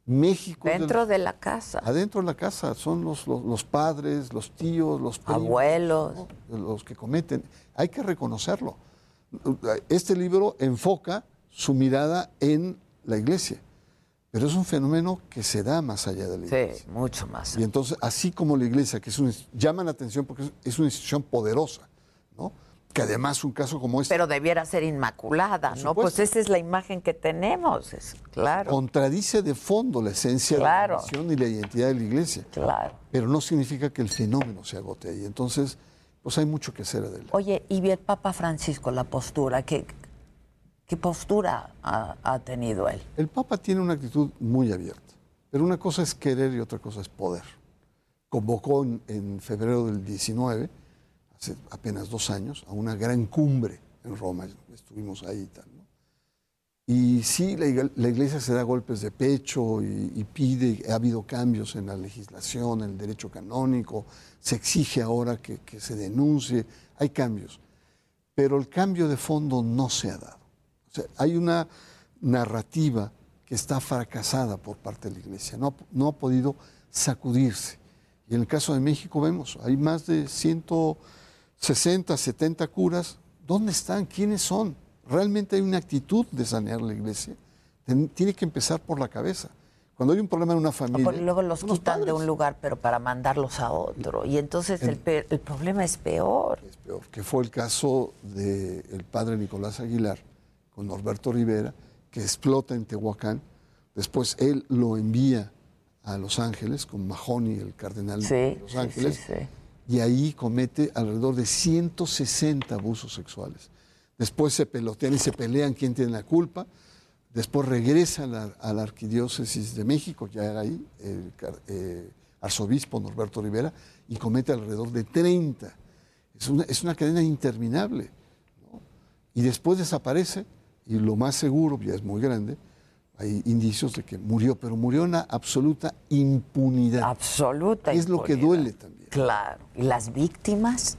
México... de Dentro los- de la casa. Adentro de la casa son los, los, los padres, los tíos, los primos, Abuelos. ¿no? los que cometen. Hay que reconocerlo. Este libro enfoca su mirada en la iglesia, pero es un fenómeno que se da más allá de la iglesia. Sí, mucho más. Y entonces, así como la iglesia, que es una, llama la atención porque es una institución poderosa, ¿no? Que además un caso como este Pero debiera ser inmaculada, ¿no? Pues esa es la imagen que tenemos, es, claro. contradice de fondo la esencia Claro. de la misión y la identidad de la iglesia. Claro. Pero no significa que el fenómeno se agote ahí. Entonces, pues hay mucho que hacer adelante. Oye, y el Papa Francisco, la postura, ¿qué, qué postura ha, ha tenido él? El Papa tiene una actitud muy abierta, pero una cosa es querer y otra cosa es poder. Convocó en, en febrero del 19, hace apenas dos años, a una gran cumbre en Roma, estuvimos ahí y tal. ¿no? Y sí, la, la iglesia se da golpes de pecho y, y pide, ha habido cambios en la legislación, en el derecho canónico, se exige ahora que, que se denuncie, hay cambios, pero el cambio de fondo no se ha dado. O sea, hay una narrativa que está fracasada por parte de la iglesia, no, no ha podido sacudirse. Y en el caso de México vemos, hay más de 160, 70 curas. ¿Dónde están? ¿Quiénes son? ¿Realmente hay una actitud de sanear la iglesia? Tiene que empezar por la cabeza. Cuando hay un problema en una familia... Porque luego los quitan de un lugar, pero para mandarlos a otro. Y entonces el, problema es peor. peor, que fue el caso del padre Nicolás Aguilar con Norberto Rivera, que explota en Tehuacán. Después él lo envía a Los Ángeles con Mahoney, el cardenal Sí, de Los sí, Ángeles, sí, sí. Y ahí comete alrededor de 160 abusos sexuales. Después se pelotean y se pelean quién tiene la culpa. Después regresa a la, a la arquidiócesis de México, ya era ahí, el eh, arzobispo Norberto Rivera, y comete alrededor de 30. Es una, es una cadena interminable. ¿no? Y después desaparece, y lo más seguro, ya es muy grande, hay indicios de que murió, pero murió en una absoluta impunidad. Absoluta. Es lo que duele también. Claro. ¿Y las víctimas?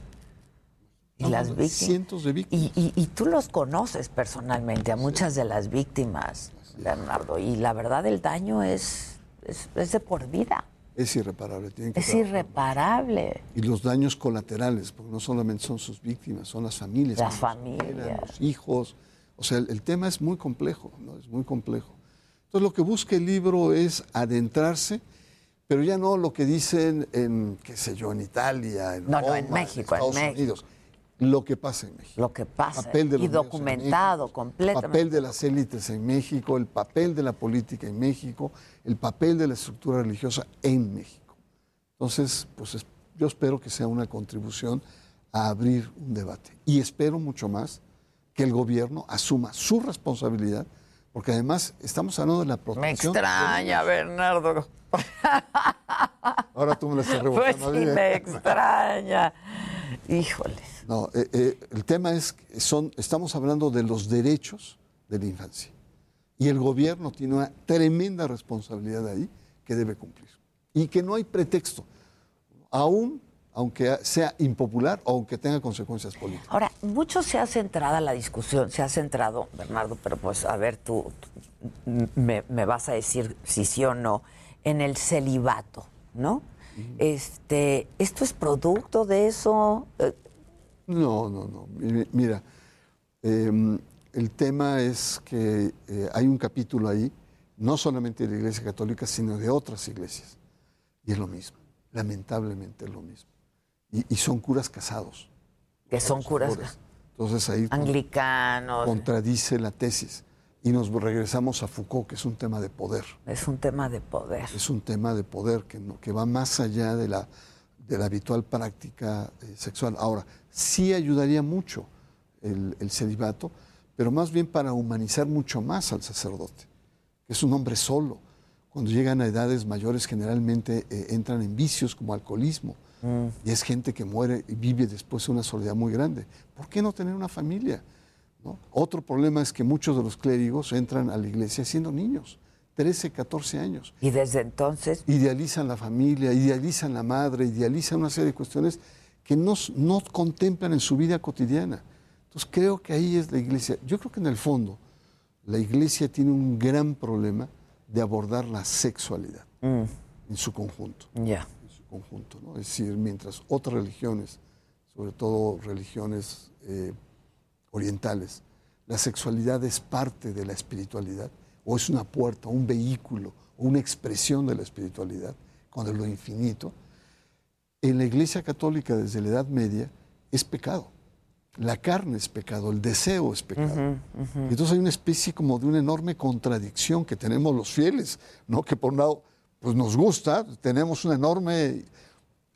¿Y No, las víctimas? cientos de víctimas. Y, y- y tú los conoces personalmente, a muchas de las víctimas, Bernardo. Y la verdad, el daño es, es, es de por vida. Es irreparable. tienen que Es irreparable. Y los daños colaterales, porque no solamente son sus víctimas, son las familias. Las familias. los hijos. O sea, el, el tema es muy complejo, ¿no? Es muy complejo. Entonces, lo que busca el libro es adentrarse, pero ya no lo que dicen en, qué sé yo, en Italia, en No, no, Roma, en México, en Estados México. Unidos. Lo que pasa en México. Lo que pasa. Papel de y los en documentado México, completamente. papel de las élites en México, el papel de la política en México, el papel de la estructura religiosa en México. Entonces, pues es- yo espero que sea una contribución a abrir un debate. Y espero mucho más que el gobierno asuma su responsabilidad, porque además estamos hablando de la Me protección. extraña, Bernardo. Ahora tú me la estás Pues rebotando. sí, mí, ¿eh? me extraña. Híjoles. No, eh, eh, el tema es que son, estamos hablando de los derechos de la infancia. Y el gobierno tiene una tremenda responsabilidad ahí que debe cumplir. Y que no hay pretexto, aún aunque sea impopular o aunque tenga consecuencias políticas. Ahora, mucho se ha centrado la discusión, se ha centrado, Bernardo, pero pues a ver, tú, tú me, me vas a decir si sí o no, en el celibato, ¿no? Este, ¿Esto es producto de eso? Eh, No, no, no. Mi- Mira, eh, el tema es que eh, hay un capítulo ahí, no solamente de la Iglesia Católica, sino de otras iglesias. Y es lo mismo, lamentablemente es lo mismo. Y, y son curas casados. Que son curas. Entonces ahí Anglicanos. contradice la tesis. Y nos regresamos a Foucault, que es un tema de poder. Es un tema de poder. Es un tema de poder que, no- que va más allá de la, de la habitual práctica eh, sexual. Ahora, sí ayudaría mucho el, el celibato, pero más bien para humanizar mucho más al sacerdote, que es un hombre solo. Cuando llegan a edades mayores generalmente eh, entran en vicios como alcoholismo. Y es gente que muere y vive después una soledad muy grande. ¿Por qué no tener una familia? ¿No? Otro problema es que muchos de los clérigos entran a la iglesia siendo niños, 13, 14 años. Y desde entonces, Idealizan la familia, idealizan la madre, idealizan una serie de cuestiones que no, no contemplan en su vida cotidiana. Entonces creo que ahí es la iglesia. Yo creo que en el fondo la iglesia tiene un gran problema de abordar la sexualidad en su conjunto. ya. En su conjunto, ¿no? Es decir, mientras otras religiones, sobre todo religiones eh, orientales, la sexualidad es parte de la espiritualidad, o es una puerta, un vehículo, una expresión de la espiritualidad, con lo infinito, en la Iglesia Católica desde la Edad Media es pecado. La carne es pecado, el deseo es pecado. Entonces hay una especie como de una enorme contradicción que tenemos los fieles, ¿no? Que por un lado, pues nos gusta, tenemos un enorme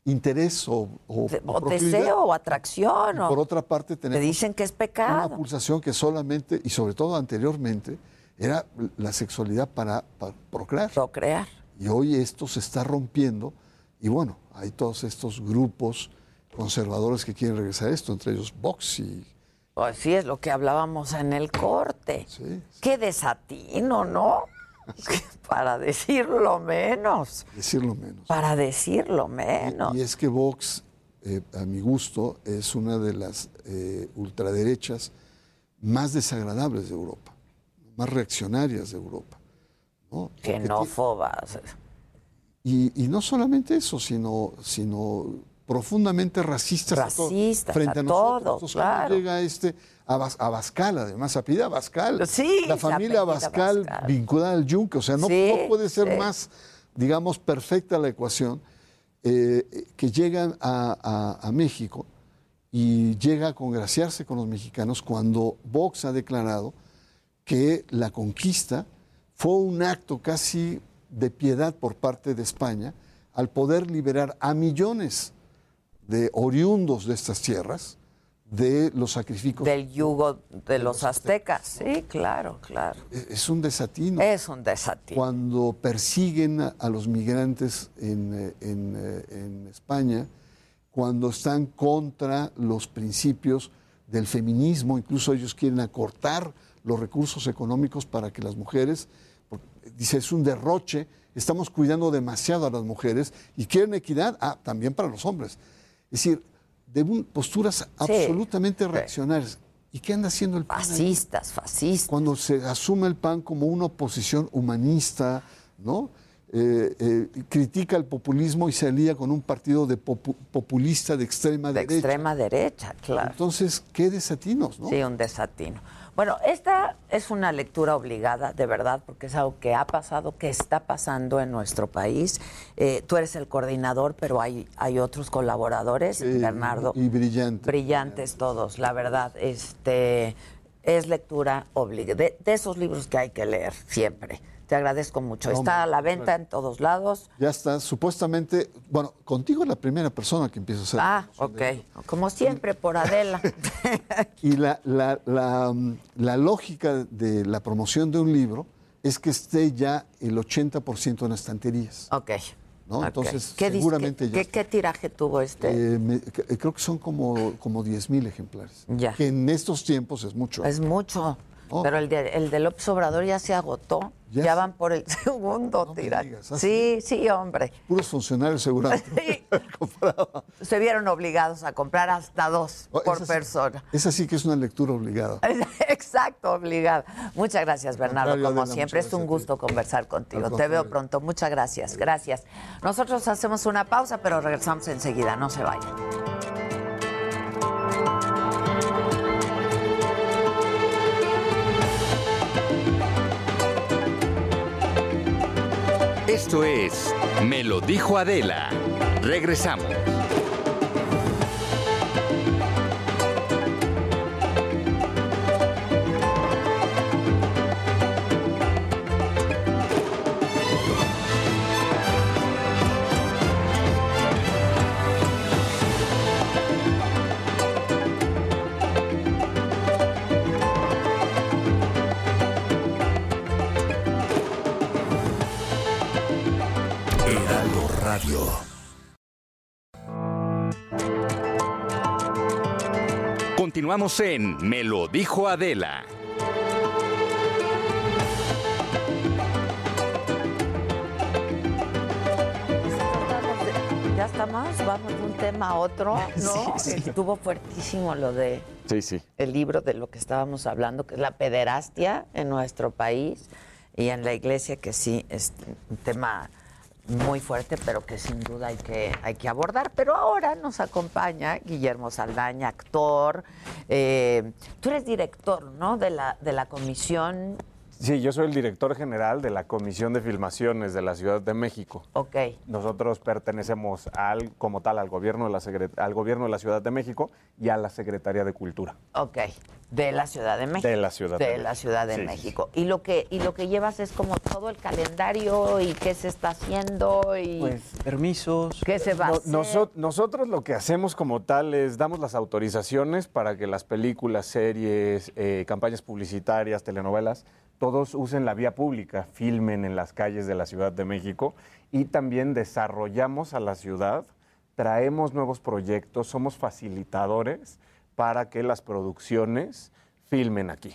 interés o, o- De- deseo o atracción. Y o- por otra parte te dicen que es una pecado. pulsación que solamente, y sobre todo anteriormente, era la sexualidad para, para procrear. Procrear. Y hoy esto se está rompiendo y bueno, hay todos estos grupos conservadores que quieren regresar a esto, entre ellos Vox y... Pues sí, es lo que hablábamos en el corte. Sí, Qué desatino, ¿no? Para decirlo menos. decirlo menos. Para decirlo menos. Y, y es que Vox, eh, a mi gusto, es una de las eh, ultraderechas más desagradables de Europa, más reaccionarias de Europa. ¿no? Xenófobas. Y, y no solamente eso, sino, sino profundamente racistas, a frente a, a nosotros. todo, Entonces, cuando claro. llega este Abas- Abascal, además, apellida Abascal. Sí, La familia Abascal, Abascal. vinculada al yunque. O sea, no, Sí, no puede ser sí. más, digamos, perfecta la ecuación eh, que llegan a, a- a México y llega a congraciarse con los mexicanos cuando Vox ha declarado que la conquista fue un acto casi de piedad por parte de España al poder liberar a millones de oriundos de estas tierras de los sacrificios. Del yugo de los aztecas. Sí, claro, claro. Es es un desatino. Es un desatino. Cuando persiguen a, los migrantes en, eh, en, eh, en España, cuando están contra los principios del feminismo, incluso ellos quieren acortar los recursos económicos para que las mujeres, dice, es un derroche, estamos cuidando demasiado a las mujeres y quieren equidad, ah, también para los hombres. Es decir, de un- posturas absolutamente reaccionarias. ¿Y qué anda haciendo el PAN? Fascistas, fascistas. Cuando se asume el PAN como una oposición humanista, ¿no? Eh, eh, critica el populismo y se alía con un partido de popu- populista de extrema De derecha. extrema derecha, claro. Entonces, qué desatinos, ¿no? Sí, un desatino. Bueno, esta es una lectura obligada, de verdad, porque es algo que ha pasado, que está pasando en nuestro país. Eh, tú eres el coordinador, pero hay, hay otros colaboradores, Bernardo. Y brillante. Brillantes todos, la verdad. Este es lectura obligada. De, de esos libros que hay que leer siempre. Te agradezco mucho. No, Está a la venta en todos lados. Ya está, supuestamente, bueno, contigo es la primera persona que empieza a hacer. Ah, ok. Como siempre, por Adela. Y la, la, la, mm, la lógica de la promoción de un libro es que esté ya el 80% en estanterías. ok. Entonces, ¿Qué dis- seguramente qué- ya. ¿qué, qué tiraje tuvo este? Eh, me- c- creo que son como, como 10 mil ejemplares. Ya. Que en estos tiempos es mucho. Es mucho. Pero el de, el de López Obrador ya se agotó. Ya van por el segundo No digas, ¿ah, Sí, sí, hombre. Puros funcionarios seguramente. Se vieron obligados a comprar hasta dos Oh, por esa sí- persona. Esa sí que es una lectura obligada. Exacto, obligada. Muchas gracias, Bernardo. contrario, Como Adela, siempre, es un gusto conversar contigo. Te veo pronto. Muchas gracias. Gracias. Nosotros hacemos una pausa, pero regresamos enseguida. No se vayan. Esto es Me lo dijo Adela. Regresamos. Radio. Continuamos en Me lo dijo Adela. Ya estamos, vamos de un tema a otro, ¿no? Sí, sí. Estuvo fuertísimo lo de Sí, sí. el libro de lo que estábamos hablando, que es la pederastia en nuestro país y en la iglesia, que sí es un tema muy fuerte, pero que sin duda hay que, hay que abordar. Pero ahora nos acompaña Guillermo Saldaña, actor. eh, tú eres director, ¿no? De la, de la comisión. Sí, yo soy el director general de la Comisión de Filmaciones de la Ciudad de México. Ok. Nosotros pertenecemos al, como tal al gobierno, de la secre- al gobierno de la Ciudad de México y a la Secretaría de Cultura. Ok, de la Ciudad de México. De la Ciudad de de México. la Ciudad de Sí, sí, México. Y lo que y lo que llevas es como todo el calendario y qué se está haciendo y Pues permisos. qué se va a hacer. noso- nosotros lo que hacemos como tal es damos las autorizaciones para que las películas, series, eh, campañas publicitarias, telenovelas, todos usen la vía pública, filmen en las calles de la Ciudad de México y también desarrollamos a la ciudad, traemos nuevos proyectos, somos facilitadores para que las producciones filmen aquí.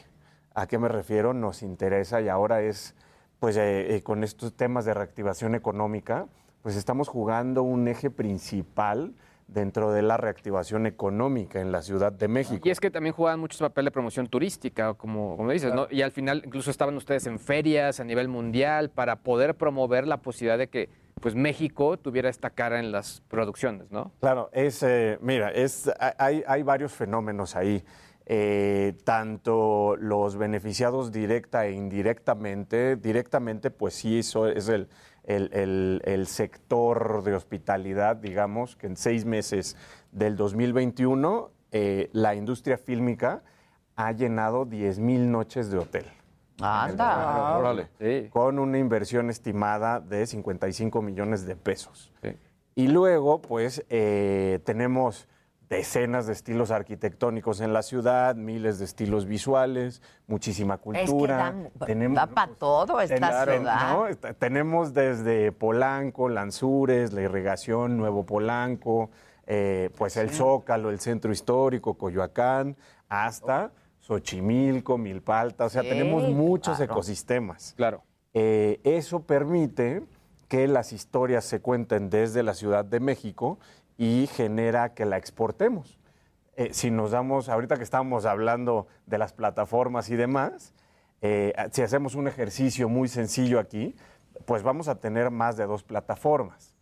¿A qué me refiero? Nos interesa y ahora es, pues eh, eh, con estos temas de reactivación económica, pues estamos jugando un eje principal dentro de la reactivación económica en la Ciudad de México. Y es que también juegan mucho papel de promoción turística, como, como dices, ¿no? Y al final incluso estaban ustedes en ferias a nivel mundial para poder promover la posibilidad de que pues México tuviera esta cara en las producciones, ¿no? Claro, es, eh, mira, es, hay, hay varios fenómenos ahí. Eh, tanto los beneficiados directa e indirectamente, directamente pues sí, eso es el, el- el- el sector de hospitalidad, digamos, que en seis meses del 2021 eh, la industria fílmica ha llenado 10 mil noches de hotel. Anda. Órale. Con una inversión estimada de 55 millones de pesos. Y luego, pues, eh, tenemos decenas de estilos arquitectónicos en la ciudad, miles de estilos visuales, muchísima Es que cultura. dan- Tenemos- da para todo esta ciudad. Tenemos desde Polanco, Lanzures, la irrigación, Nuevo Polanco, eh, pues el Zócalo, el centro histórico, Coyoacán, hasta Xochimilco, Milpalta. O sea, Sí, tenemos muchos claro. ecosistemas. Claro. Eh, eso permite que las historias se cuenten desde la Ciudad de México y genera que la exportemos. Eh, si nos damos, ahorita que estamos hablando de las plataformas y demás, eh, si hacemos un ejercicio muy sencillo aquí, pues vamos a tener más de dos plataformas.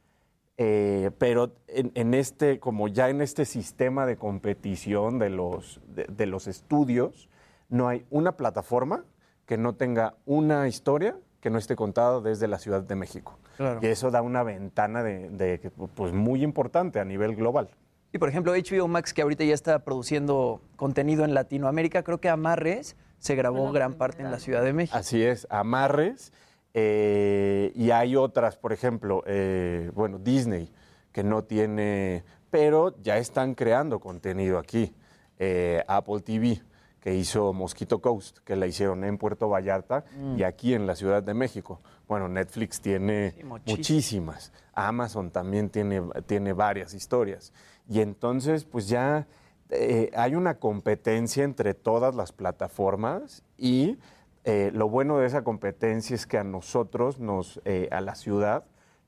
Eh, pero en, este, como ya en este sistema de competición de los, de los estudios, no hay una plataforma que no tenga una historia que no esté contada desde la Ciudad de México. Claro. Y eso da una ventana de, pues, muy importante a nivel global. Y por ejemplo, HBO Max, que ahorita ya está produciendo contenido en Latinoamérica, creo que Amarres se grabó gran parte en la Ciudad de México. Así es, amarres. eh, y hay otras, por ejemplo, eh, bueno, Disney, que no tiene, pero ya están creando contenido aquí. Eh, Apple TV, que hizo Mosquito Coast, que la hicieron en Puerto Vallarta Mm. y aquí en la Ciudad de México. Bueno, Netflix tiene muchísimas. muchísimas. Amazon también tiene, tiene varias historias. Y entonces, pues ya eh, hay una competencia entre todas las plataformas y eh, lo bueno de esa competencia es que a nosotros, nos, eh, a la ciudad,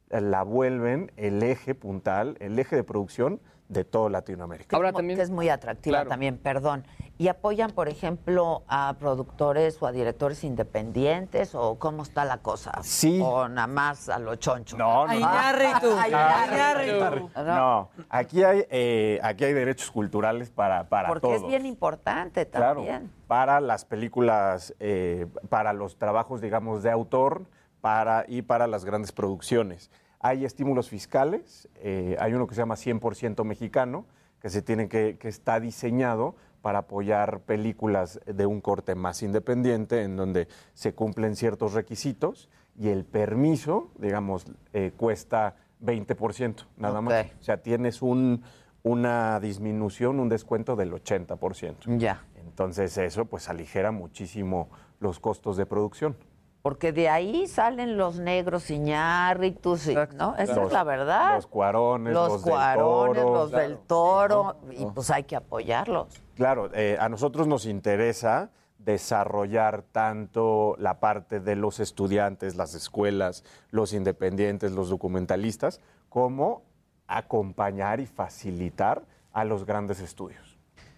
la vuelven el eje puntal, el eje de producción de todo Latinoamérica. Ahora también es muy atractiva Claro. también, perdón. ¿Y apoyan, por ejemplo, a productores o a directores independientes o cómo está la cosa? Sí. O nada más a lo choncho. No, no, no. Iñárritu. Iñárritu. No, aquí hay, eh, aquí hay derechos culturales para, para Porque todos. es bien importante Claro, también. para las películas, eh, para los trabajos, digamos, de autor para, y para las grandes producciones. Hay estímulos fiscales, eh, hay uno que se llama 100% mexicano, que, se tiene que, que está diseñado para apoyar películas de un corte más independiente, en donde se cumplen ciertos requisitos y el permiso, digamos, eh, cuesta 20%, nada más. O sea, tienes un, una disminución, un descuento del 80%. Ya. Entonces eso pues aligera muchísimo los costos de producción. Porque de ahí salen los negros Iñárritus, y- ¿no? Esa Los- es la verdad. Los cuarones, los, los, del cuarones, toro. los del toro, y pues hay que apoyarlos. Claro, eh, a nosotros nos interesa desarrollar tanto la parte de los estudiantes, las escuelas, los independientes, los documentalistas, como acompañar y facilitar a los grandes estudios.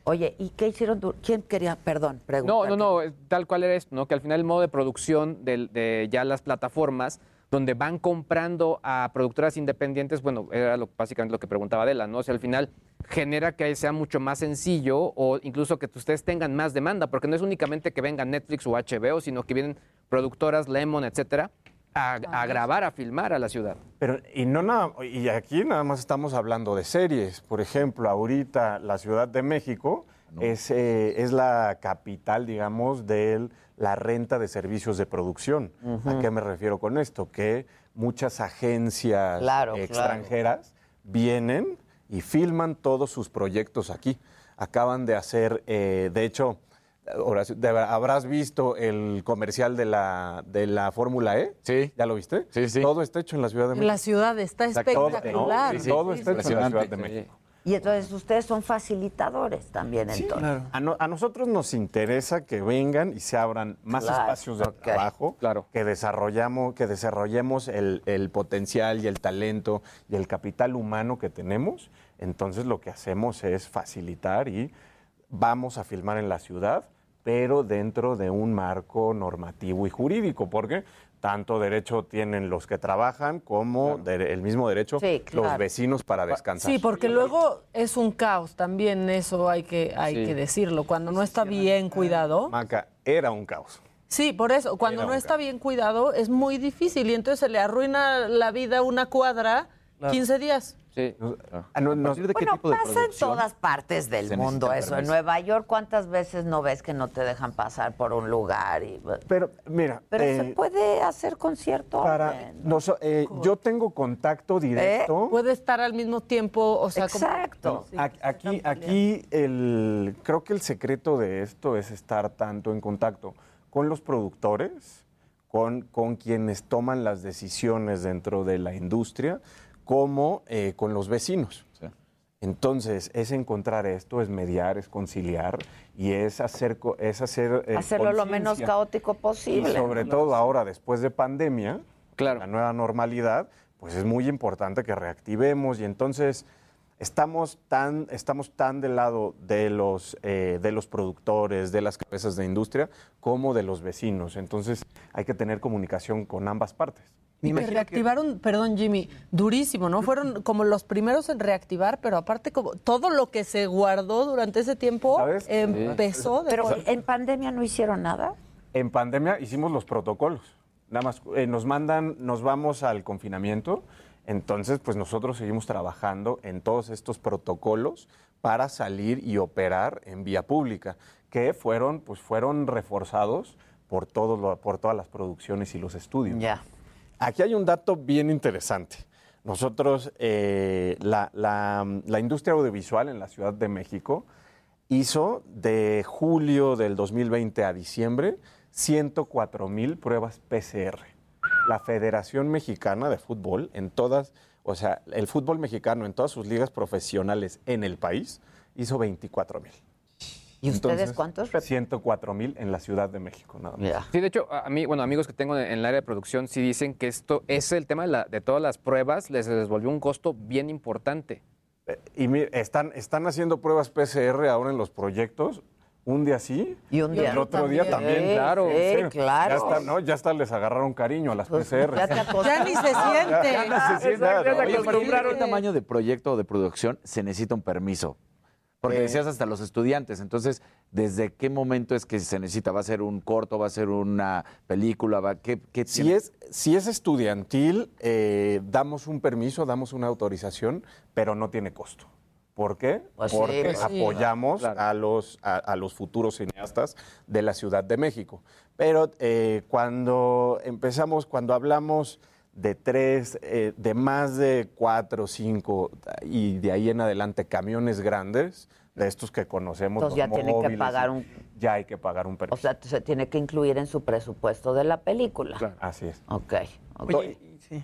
Oye, ¿y qué hicieron? ¿Quién quería, perdón, No, preguntar? no, no, eh, tal cual era esto, ¿no? Que al final el modo de producción de, ya las plataformas, donde van comprando a productoras independientes, bueno, era lo, básicamente lo que preguntaba Adela, ¿no? O sea, al final genera que sea mucho más sencillo o incluso que ustedes tengan más demanda, porque no es únicamente que venga Netflix o HBO, sino que vienen productoras, Lemon, etcétera, a, a grabar, a filmar a la ciudad. Pero, y no nada, y aquí nada más estamos hablando de series. Por ejemplo, ahorita la Ciudad de México es, eh, es la capital, digamos, de la renta de servicios de producción. ¿A qué me refiero con esto? Que muchas agencias Claro, claro. extranjeras vienen y filman todos sus proyectos aquí. Acaban de hacer, eh, de hecho, Horacio, de- habrás visto el comercial de la, de la Fórmula E. Sí. ¿Ya lo viste? Sí, sí. Todo está hecho en la Ciudad de México. la ciudad está espectacular. Todo, todo está hecho en la Ciudad de México. Y entonces ustedes son facilitadores también, entonces. A, no- a nosotros nos interesa que vengan y se abran más Claro, espacios de trabajo, que desarrollamos, que desarrollemos el, el potencial y el talento y el capital humano que tenemos. Entonces lo que hacemos es facilitar y vamos a filmar en la ciudad, pero dentro de un marco normativo y jurídico, porque tanto derecho tienen los que trabajan como de- el mismo derecho Sí, claro. los vecinos para descansar. Sí, porque luego es un caos también, eso hay que, hay Sí. que decirlo. Cuando no está bien cuidado. Maca, era un caos. Sí, por eso, cuando Era no está bien cuidado es muy difícil y entonces se le arruina la vida a una cuadra Claro. 15 días. Sí. Ah, no, no- bueno, pasa en todas partes del mundo eso. En? Nueva York, ¿cuántas veces no ves que no te dejan pasar por un lugar? Y, Pero, mira. pero eh, se puede hacer con cierto para, orden. nos- eh, yo tengo contacto directo. Puede estar al mismo tiempo, o sea, como- Exacto. Sí, Aquí, aquí el, creo que el secreto de esto es estar tanto en contacto con los productores, con, con quienes toman las decisiones dentro de la industria, como eh, con los vecinos. Entonces, es encontrar esto, es mediar, es conciliar y es hacer, es hacer eh, Hacerlo lo menos caótico posible. Y sobre todo ahora, después de pandemia, la nueva normalidad, pues es muy importante que reactivemos y entonces estamos tan, estamos tan del lado de los, eh, de los productores, de las cabezas de industria, como de los vecinos. Entonces hay que tener comunicación con ambas partes. Y que reactivaron, perdón Jimmy, durísimo, ¿no? Fueron como los primeros en reactivar, pero aparte como todo lo que se guardó durante ese tiempo empezó de Pero en pandemia no hicieron nada. En pandemia hicimos los protocolos. Nada más eh, nos mandan, nos vamos al confinamiento. Entonces, pues nosotros seguimos trabajando en todos estos protocolos para salir y operar en vía pública, que fueron, pues fueron reforzados por todos lo- por todas las producciones y los estudios. Ya. Aquí hay un dato bien interesante. Nosotros, eh, la, la- industria audiovisual en la Ciudad de México hizo de julio del 2020 a diciembre 104 mil pruebas PCR. La Federación Mexicana de Fútbol, en todas, o sea, el fútbol mexicano en todas sus ligas profesionales en el país, hizo 24 mil. ¿Y ustedes cuántos? 104 mil en la Ciudad de México, nada más. Sí, de hecho, a mí, bueno, amigos que tengo en el área de producción sí dicen que esto es el tema de, la- de todas las pruebas, les, les volvió un costo bien importante. Eh, Y mire, están, están haciendo pruebas PCR ahora en los proyectos. Un día sí y un día el otro día también. Sí, claro. sí, sí. claro. Ya está, ¿no? Ya hasta les agarraron cariño a las PCR. ya te Ya ni se siente. Ya no se siente. Oye, ¿no? ¿para ¿Qué tamaño de proyecto o de producción se necesita un permiso? Porque Eh. decías hasta los estudiantes. Entonces, ¿desde qué momento es que se necesita? ¿Va a ser un corto? ¿Va a ser una película? ¿Va, ¿Qué, qué Si tiene? es, si es estudiantil, eh, damos un permiso, damos una autorización, pero no tiene costo. ¿Por qué? Pues sí, Porque pues sí. apoyamos a, los, a, a los futuros cineastas de la Ciudad de México. Pero eh, cuando empezamos, cuando hablamos de tres, eh, de más de cuatro, cinco y de ahí en adelante camiones grandes, de estos que conocemos, Entonces ya los tienen que móviles pagar un ya hay que pagar un O permiso. sea, se tiene que incluir en su presupuesto de la película. Así es. Ok. ok. Oye, y- sí.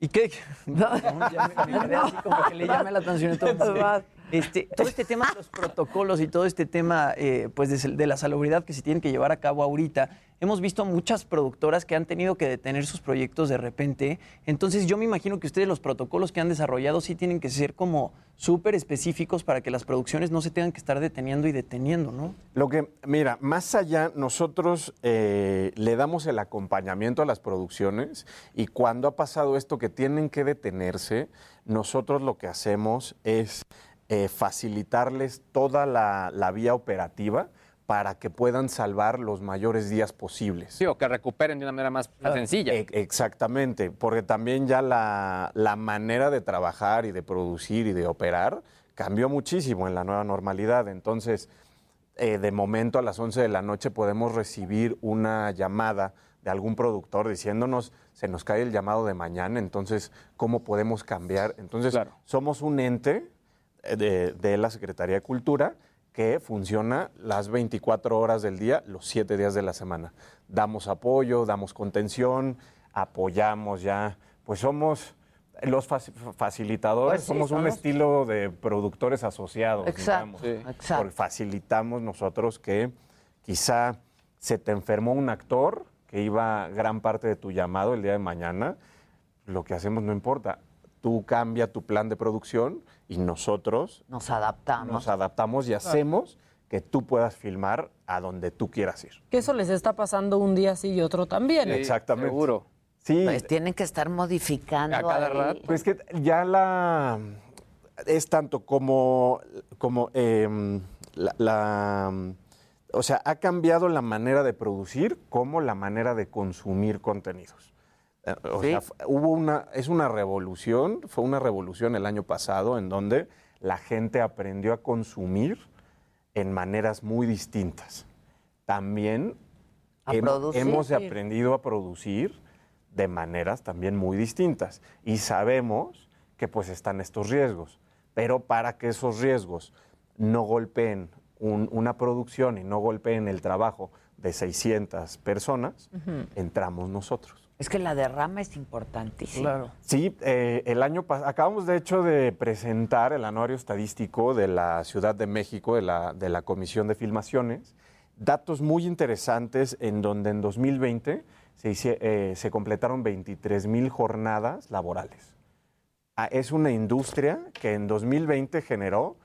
¿Y qué? Ya me- me quedé así como que le llame la atención. Este, todo este tema de los protocolos y todo este tema eh, pues de, la salubridad que se tienen que llevar a cabo ahorita, hemos visto muchas productoras que han tenido que detener sus proyectos de repente. Entonces yo me imagino que ustedes los protocolos que han desarrollado sí tienen que ser como súper específicos para que las producciones no se tengan que estar deteniendo y deteniendo, ¿no? Lo que, mira, más allá, nosotros eh, le damos el acompañamiento a las producciones y cuando ha pasado esto que tienen que detenerse, nosotros lo que hacemos es eh, facilitarles toda la, la vía operativa para que puedan salvar los mayores días posibles. Sí, o que recuperen de una manera más sencilla. E- Exactamente, porque también ya la, la manera de trabajar y de producir y de operar cambió muchísimo en la nueva normalidad. Entonces, eh, de momento a las 11 de la noche podemos recibir una llamada de algún productor diciéndonos, se nos cae el llamado de mañana, entonces, ¿cómo podemos cambiar? Entonces, somos un ente de, de la Secretaría de Cultura que funciona las 24 horas del día, los 7 días de la semana. Damos apoyo, damos contención, apoyamos ya, pues somos los faci- facilitadores, Pues sí, somos un estilo de productores asociados. Exacto, digamos, sí. exacto. porque facilitamos nosotros que quizá se te enfermó un actor que iba gran parte de tu llamado el día de mañana, lo que hacemos no importa. Tú cambia tu plan de producción y nosotros Nos adaptamos. nos adaptamos y hacemos que tú puedas filmar a donde tú quieras ir. Que eso les está pasando un día sí y otro también. Exactamente. Seguro. Sí. Pues tienen que estar modificando. ahí. Pues que ya la es tanto como como em, la, la- o sea ha cambiado la manera de producir como la manera de consumir contenidos. Eh, O Sí. sea, hubo una es una revolución, fue una revolución el año pasado en donde la gente aprendió a consumir en maneras muy distintas. También hem- hemos aprendido a producir de maneras también muy distintas y sabemos que pues están estos riesgos, pero para que esos riesgos no golpeen un- una producción y no golpeen el trabajo de 600 personas, entramos nosotros. Es que la derrama es importantísima. Sí, eh, el año pasado, acabamos de hecho de presentar el anuario estadístico de la Ciudad de México, de la, de la Comisión de Filmaciones, datos muy interesantes en donde en 2020 se, hice- eh, se completaron 23 mil jornadas laborales. Ah, es una industria que en 2020 generó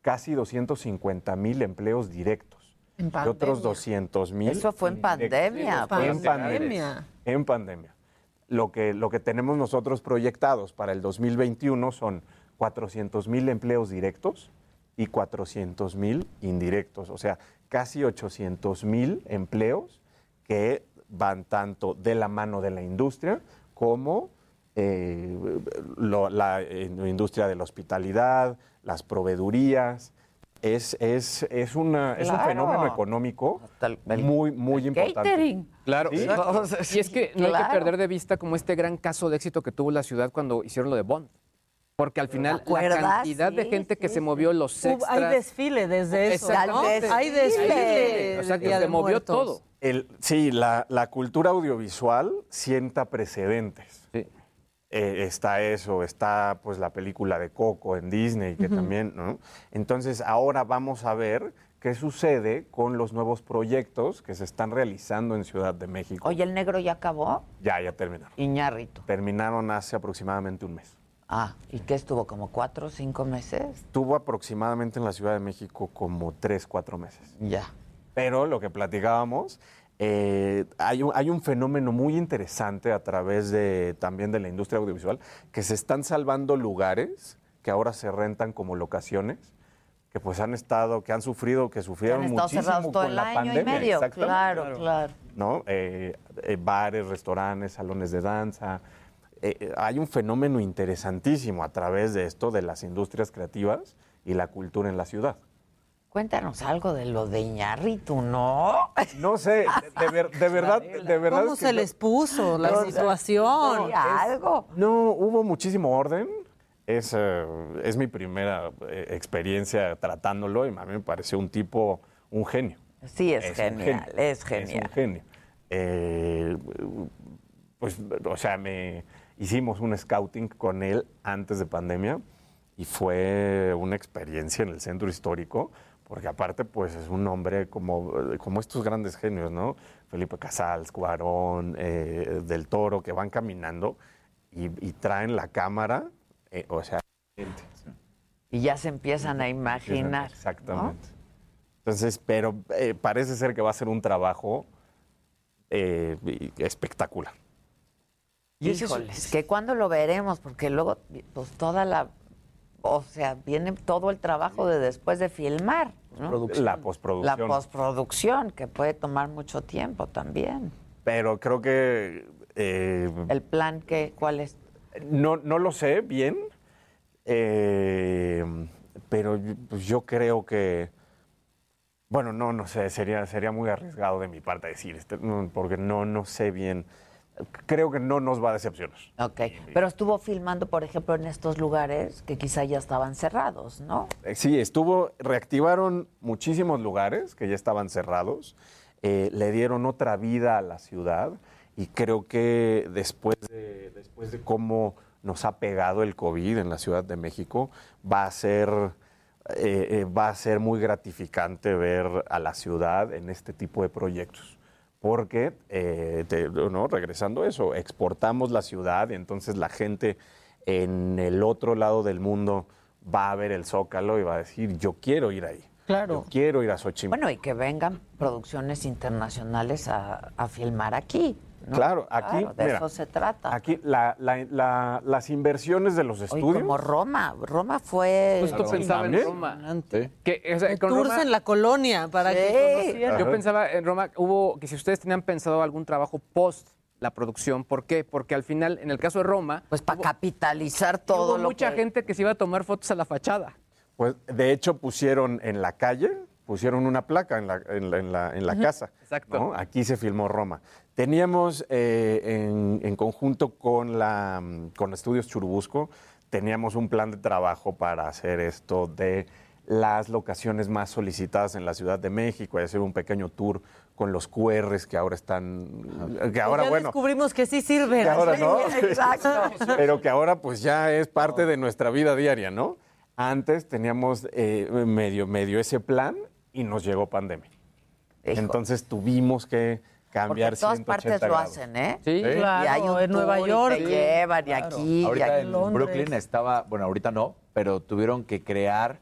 casi 250 mil empleos directos. En y otros pandemia. 200 mil. Eso fue en pandemia. En pues. pandemia. En pandemia. Lo que, lo que tenemos nosotros proyectados para el 2021 son 400 mil empleos directos y 400 mil indirectos. O sea, casi 800 mil empleos que van tanto de la mano de la industria como eh, lo- la eh, industria de la hospitalidad, las proveedurías. Es, es, es, una, es un Claro. fenómeno económico muy, muy importante. Claro. Sí. Y es que no hay que Claro. perder de vista como este gran caso de éxito que tuvo la ciudad cuando hicieron lo de Bond. Porque al final la cantidad de Sí, gente que se movió, los extras... hay desfile desde eso. ¿no? Hay desfile. O sea, que se movió Muertos. todo. El, sí, la, la cultura audiovisual sienta precedentes. Eh, está eso, está pues la película de Coco en Disney, que también, ¿no? Entonces ahora vamos a ver qué sucede con los nuevos proyectos que se están realizando en Ciudad de México. Oye, el negro ya acabó. Ya, ya terminaron. Iñárritu. Terminaron hace aproximadamente un mes. Ah, ¿y qué estuvo? ¿Como cuatro o cinco meses? Estuvo aproximadamente en la Ciudad de México como tres, cuatro meses. Ya. Pero lo que platicábamos, eh, hay, un, hay un fenómeno muy interesante a través de, también de la industria audiovisual, que se están salvando lugares que ahora se rentan como locaciones, que pues han estado, que han sufrido, que sufrieron Han estado muchísimo cerrados todo con el la año y pandemia. medio. Exactamente. Claro, claro. ¿no? Eh, eh, bares, restaurantes, salones de danza. Hay un fenómeno interesantísimo a través de esto, de las industrias creativas y la cultura en la ciudad. Cuéntanos algo de lo de Iñárritu, ¿no? No sé, de, ver- de verdad, de verdad. ¿Cómo es que se no- les puso la No, situación? es- No, hubo muchísimo orden. Es, eh, es mi primera eh, experiencia tratándolo y a mí me pareció un tipo, un genio. Sí, es, genial, genio, es genial. un genio. Eh, pues, o sea, me hicimos un scouting con él antes de pandemia y fue una experiencia en el centro histórico, porque aparte, pues es un hombre como, como estos grandes genios, ¿no? Felipe Casals, Cuarón, eh, Del Toro, que van caminando y, y traen la cámara, eh, o sea, gente. Y ya se empiezan a imaginar. ¿no? Exactamente. Entonces, pero eh, parece ser que va a ser un trabajo eh, espectacular. Híjoles, que cuándo lo veremos, porque luego, pues toda la, o sea, viene todo el trabajo de después de filmar, ¿no? La postproducción. La postproducción, que puede tomar mucho tiempo también. Pero creo que eh, El plan, que, ¿cuál es? no, no lo sé bien, eh, pero yo- pues yo creo que, bueno, no, no sé, sería, sería muy arriesgado de mi parte decir, este, porque no, no sé bien. Creo que no nos va a decepcionar. Ok, pero estuvo filmando, por ejemplo, en estos lugares que quizá ya estaban cerrados, ¿no? Eh, Sí, estuvo, reactivaron muchísimos lugares que ya estaban cerrados, eh, le dieron otra vida a la ciudad y creo que después de, después de cómo nos ha pegado el COVID en la Ciudad de México, va a ser, eh, eh, va a ser muy gratificante ver a la ciudad en este tipo de proyectos. Porque, eh, te- ¿no? regresando a eso, exportamos la ciudad y entonces la gente en el otro lado del mundo va a ver el Zócalo y va a decir, yo quiero ir ahí. Claro. Yo quiero ir a Xochimilco. Bueno, y que vengan producciones internacionales a, a filmar aquí. ¿no? Claro, aquí, Claro, de mira, eso se trata. Aquí la- la- la- las inversiones de los Oye, estudios... como Roma, Roma fue... Justo pensaba en. Roma. Que, o sea, con Tours Roma- en la colonia para que conocieran. Yo pensaba en Roma, hubo que si ustedes tenían pensado algún trabajo post la producción, ¿por qué? Porque al final, en el caso de Roma, pues para capitalizar todo hubo lo mucha que- gente que se iba a tomar fotos a la fachada. Pues de hecho pusieron en la calle, pusieron una placa en la, en la- en la- en la Ujú, casa. exacto. ¿no? Aquí se filmó Roma. Teníamos eh, en, en conjunto con, la, con Estudios Churubusco, teníamos un plan de trabajo para hacer esto de las locaciones más solicitadas en la Ciudad de México y hacer un pequeño tour con los QRs que ahora están, que ahora ya bueno, descubrimos que sí sirve. que ahora no, Exacto. pero que ahora pues ya es parte de nuestra vida diaria, ¿no? Antes teníamos eh, medio, medio ese plan y nos llegó pandemia. Entonces tuvimos que Porque cambiar en todas 180 partes lo hacen, ¿eh? Sí. Claro, hay un en Nueva tour y York. te llevan y aquí, y Ahorita aquí. en Brooklyn estaba, bueno, ahorita no, pero tuvieron que crear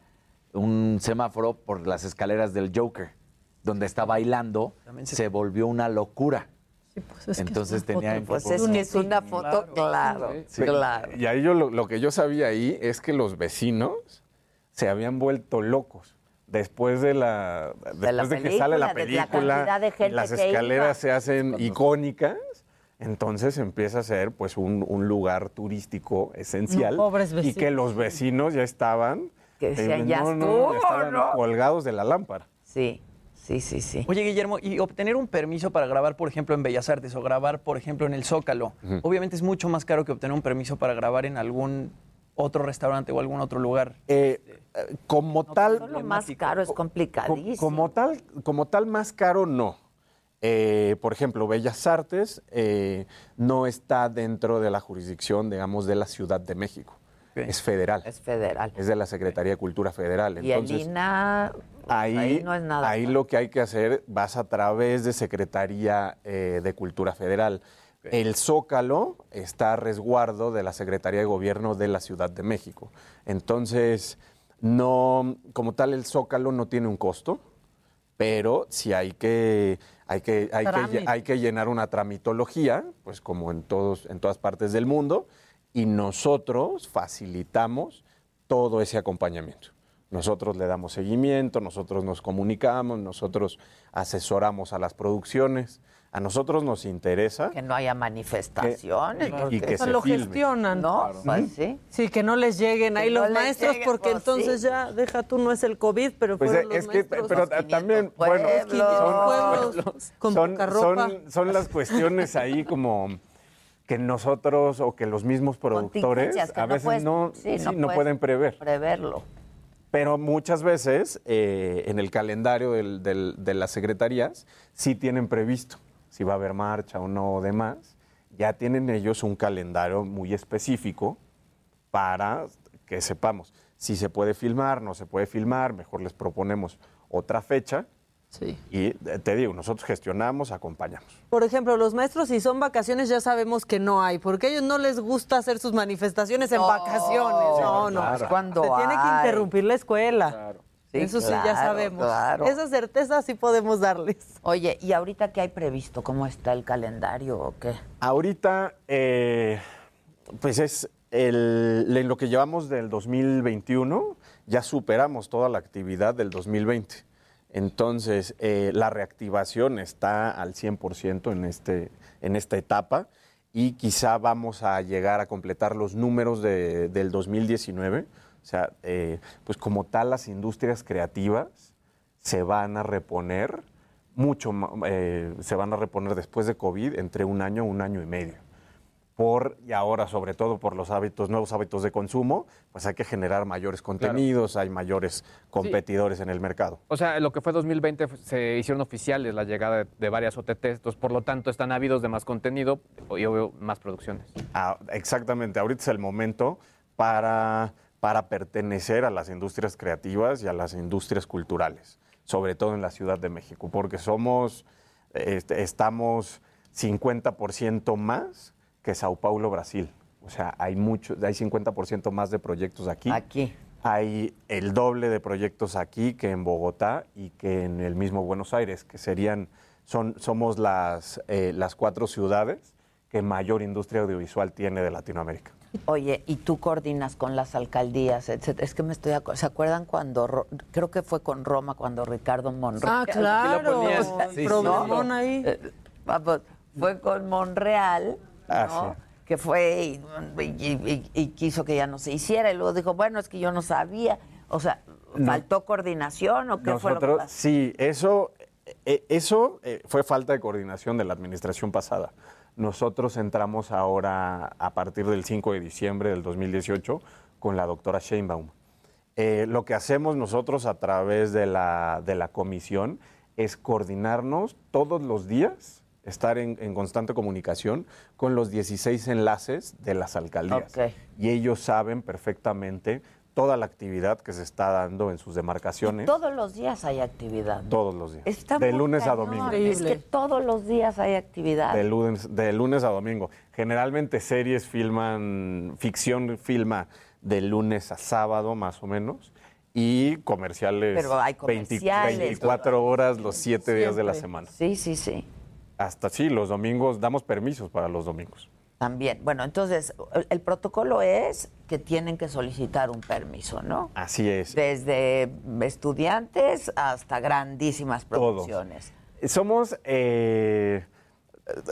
un semáforo por las escaleras del Joker, donde está bailando, se... volvió una locura. Entonces Pues es que es una foto, claro, Sí. claro. Y ahí yo lo, lo que yo sabía ahí es que los vecinos se habían vuelto locos. Después de la después la de, que sale la película, de la de gente las que escaleras se hacen icónicas, entonces empieza a ser pues un, un lugar turístico esencial No, pobres y que los vecinos ya estaban Que decían, eh, "Ya no, no, estuvo, estaban ¿no?" colgados de la lámpara. Sí, sí, sí, sí. Oye, Guillermo, y obtener un permiso para grabar, por ejemplo, en Bellas Artes o grabar, por ejemplo, en el Zócalo, obviamente es mucho más caro que obtener un permiso para grabar en algún otro restaurante o algún otro lugar. Eh, eh, como tal, Lo más caro es Co- complicadísimo. Como tal, como tal más caro, no. Eh, por ejemplo, Bellas Artes eh, no está dentro de la jurisdicción, digamos, de la Ciudad de México. Es federal. Es federal. Es de la Secretaría de Cultura Federal. y el Entonces, INA, ahí, ahí no es nada. ahí lo que hay que hacer, vas a través de Secretaría eh, de Cultura Federal. El Zócalo está a resguardo de la Secretaría de Gobierno de la Ciudad de México. Entonces, no, como tal, el Zócalo no tiene un costo, pero sí hay que, hay que, hay que, hay que llenar una tramitología, pues como en, todos, en todas partes del mundo, y nosotros facilitamos todo ese acompañamiento. Nosotros le damos seguimiento, nosotros nos comunicamos, nosotros asesoramos a las producciones. A nosotros nos interesa que no haya manifestaciones. Que- porque y que Eso se lo filme. gestionan. No, pues sí. Sí, que no les lleguen Que ahí no los maestros, lleguen, porque pues, entonces sí. ya, deja tú, no es el COVID, pero Pues fueron es los que, maestros. pero también, bueno, pueblos con son, son, son las cuestiones ahí como que nosotros o que los mismos productores a no veces puedes- no, sí, sí, no no puedes pueden prever. Preverlo. Pero muchas veces eh, en el calendario de las secretarías sí tienen previsto si va a haber marcha o no o demás. Ya tienen ellos un calendario muy específico para que sepamos si se puede filmar, no se puede filmar, mejor les proponemos otra fecha. Sí. Y eh, te digo, nosotros gestionamos, acompañamos. Por ejemplo, los maestros, si son vacaciones, ya sabemos que no hay, porque a ellos no les gusta hacer sus manifestaciones en vacaciones. No, no. Claro. ¿Cuándo Se tiene que interrumpir la escuela. Sí, Eso sí, ya claro, sabemos. claro. Esa certeza sí podemos darles. Oye, ¿y ahorita qué hay previsto? ¿Cómo está el calendario o qué? Ahorita, eh, pues es el, en lo que llevamos del 2021, ya superamos toda la actividad del 2020. Entonces, eh, la reactivación está al 100% en, este, en esta etapa y quizá vamos a llegar a completar los números de- del 2019. O sea, eh, pues como tal, las industrias creativas se van a reponer mucho, eh, se van a reponer después de COVID entre un año, un año y medio. Por, y ahora sobre todo por los hábitos, nuevos hábitos de consumo, pues hay que generar mayores contenidos, hay mayores competidores en el mercado. O sea, lo que fue 2020 f- se hicieron oficiales la llegada de, de varias OTTs, entonces por lo tanto están ávidos de más contenido y obvio más producciones. Ah, exactamente, ahorita es el momento para, para pertenecer a las industrias creativas y a las industrias culturales, sobre todo en la Ciudad de México, porque somos, este, estamos 50% más que Sao Paulo, Brasil. O sea, hay mucho, hay 50% más de proyectos aquí. Aquí. Hay el doble de proyectos aquí que en Bogotá y que en el mismo Buenos Aires, que serían, son, somos las, eh, las cuatro ciudades que mayor industria audiovisual tiene de Latinoamérica. Oye, ¿y tú coordinas con las alcaldías, etcétera? Es que me estoy ¿Se acuerdan cuando, Ro- creo que fue con Roma, cuando Ricardo Monreal? Ah, claro. O sea, El problemón ahí. Eh, fue con Monreal, ¿no? Ah, Que fue y, y- y- y quiso que ya no se hiciera y luego dijo, bueno, es que yo no sabía. O sea, No. ¿faltó coordinación o qué fue lo que pasó? sí, eso, eh, eso eh, fue falta de coordinación de la administración pasada. Nosotros entramos ahora, a partir del 5 de diciembre del 2018, con la doctora Sheinbaum. Eh, lo que hacemos nosotros a través de la, de la comisión es coordinarnos todos los días, estar en, en constante comunicación con los 16 enlaces de las alcaldías. Y ellos saben perfectamente toda la actividad que se está dando en sus demarcaciones Todos los días hay actividad. todos los días. Está de lunes a domingo. Es que todos los días hay actividad. De lunes, de lunes a domingo. Generalmente series filman, ficción filma de lunes a sábado más o menos. Y comerciales, Pero hay 20 comerciales, 24 horas los 7 días de la semana. Sí, sí, sí. Hasta sí, los domingos, damos permisos para los domingos. También. Bueno, entonces, el, el protocolo es que tienen que solicitar un permiso, ¿no? Así es. Desde estudiantes hasta grandísimas Todos. producciones. Somos, eh,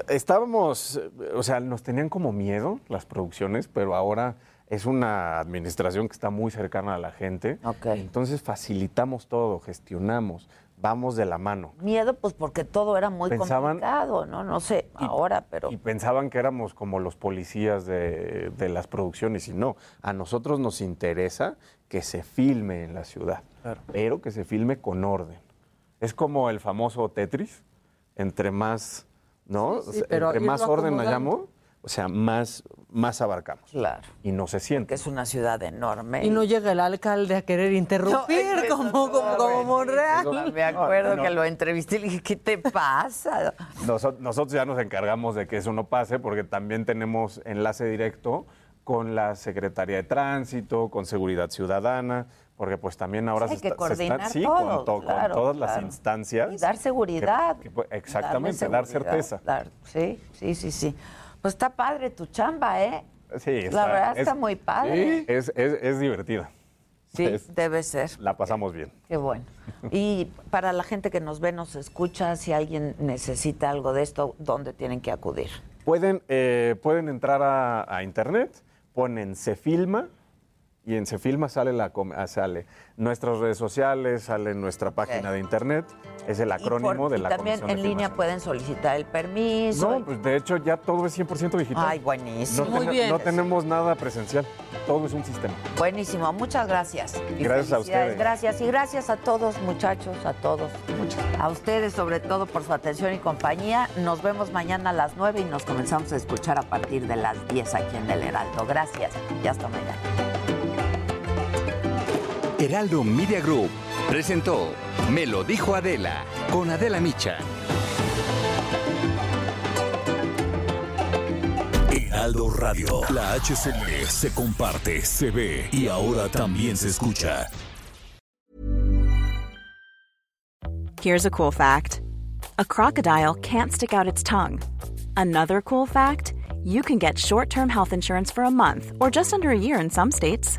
estábamos, o sea, nos tenían como miedo las producciones, pero ahora es una administración que está muy cercana a la gente. Entonces facilitamos todo, gestionamos, vamos de la mano. Miedo, pues porque todo era muy Pensaban- complicado, ¿no? No sé, ahora, pero... Y pensaban que éramos como los policías de, de las producciones y no, a nosotros nos interesa que se filme en la ciudad, pero que se filme con orden. Es como el famoso Tetris, entre más, ¿no? Sí, sí, pero entre más orden acomodando. O sea, más, más abarcamos. Claro. Y no se siente. Que es una ciudad enorme. Y no llega el alcalde a querer interrumpir como, como, como Monreal. Me acuerdo No. que lo entrevisté y le dije, ¿qué te pasa? Noso- Nosotros ya nos encargamos de que eso no pase porque también tenemos enlace directo con la Secretaría de Tránsito, con Seguridad Ciudadana, porque pues también ahora Sí, hay se, que está- se coordinar sí, todo, con, to- con claro, todas las instancias. Y dar seguridad. que- que, pues, exactamente, dar certeza. dar- sí, sí, sí, sí. Pues está padre tu chamba, ¿eh? Sí, La verdad está muy padre. Sí, es, es- es divertida. Sí, Es- debe ser. la pasamos bien. Qué bueno. Y para la gente que nos ve, nos escucha, si alguien necesita algo de esto, ¿dónde tienen que acudir? Pueden, eh, pueden entrar a, a internet, ponen se filma y en Se Filma sale, la, ah, sale nuestras redes sociales, sale nuestra página de internet, es el Y acrónimo por- de y la también Comisión de en línea pueden solicitar el permiso. No, pues de hecho ya todo es 100% digital. Ay, buenísimo. No, Muy bien. no tenemos nada presencial, todo es un sistema. Buenísimo, muchas gracias. Y Gracias a ustedes. Gracias y gracias a todos muchachos, a todos. A ustedes sobre todo por su atención y compañía. Nos vemos mañana a las 9 y nos comenzamos a escuchar a partir de las 10 aquí en El Heraldo. Gracias y hasta mañana. Heraldo Media Group presentó Me lo dijo Adela con Adela Micha. Heraldo Radio. La HCL se comparte, se ve y ahora también se escucha. Here's a cool fact a crocodile can't stick out its tongue. Another cool fact you can get short term health insurance for a month or just under a year in some states.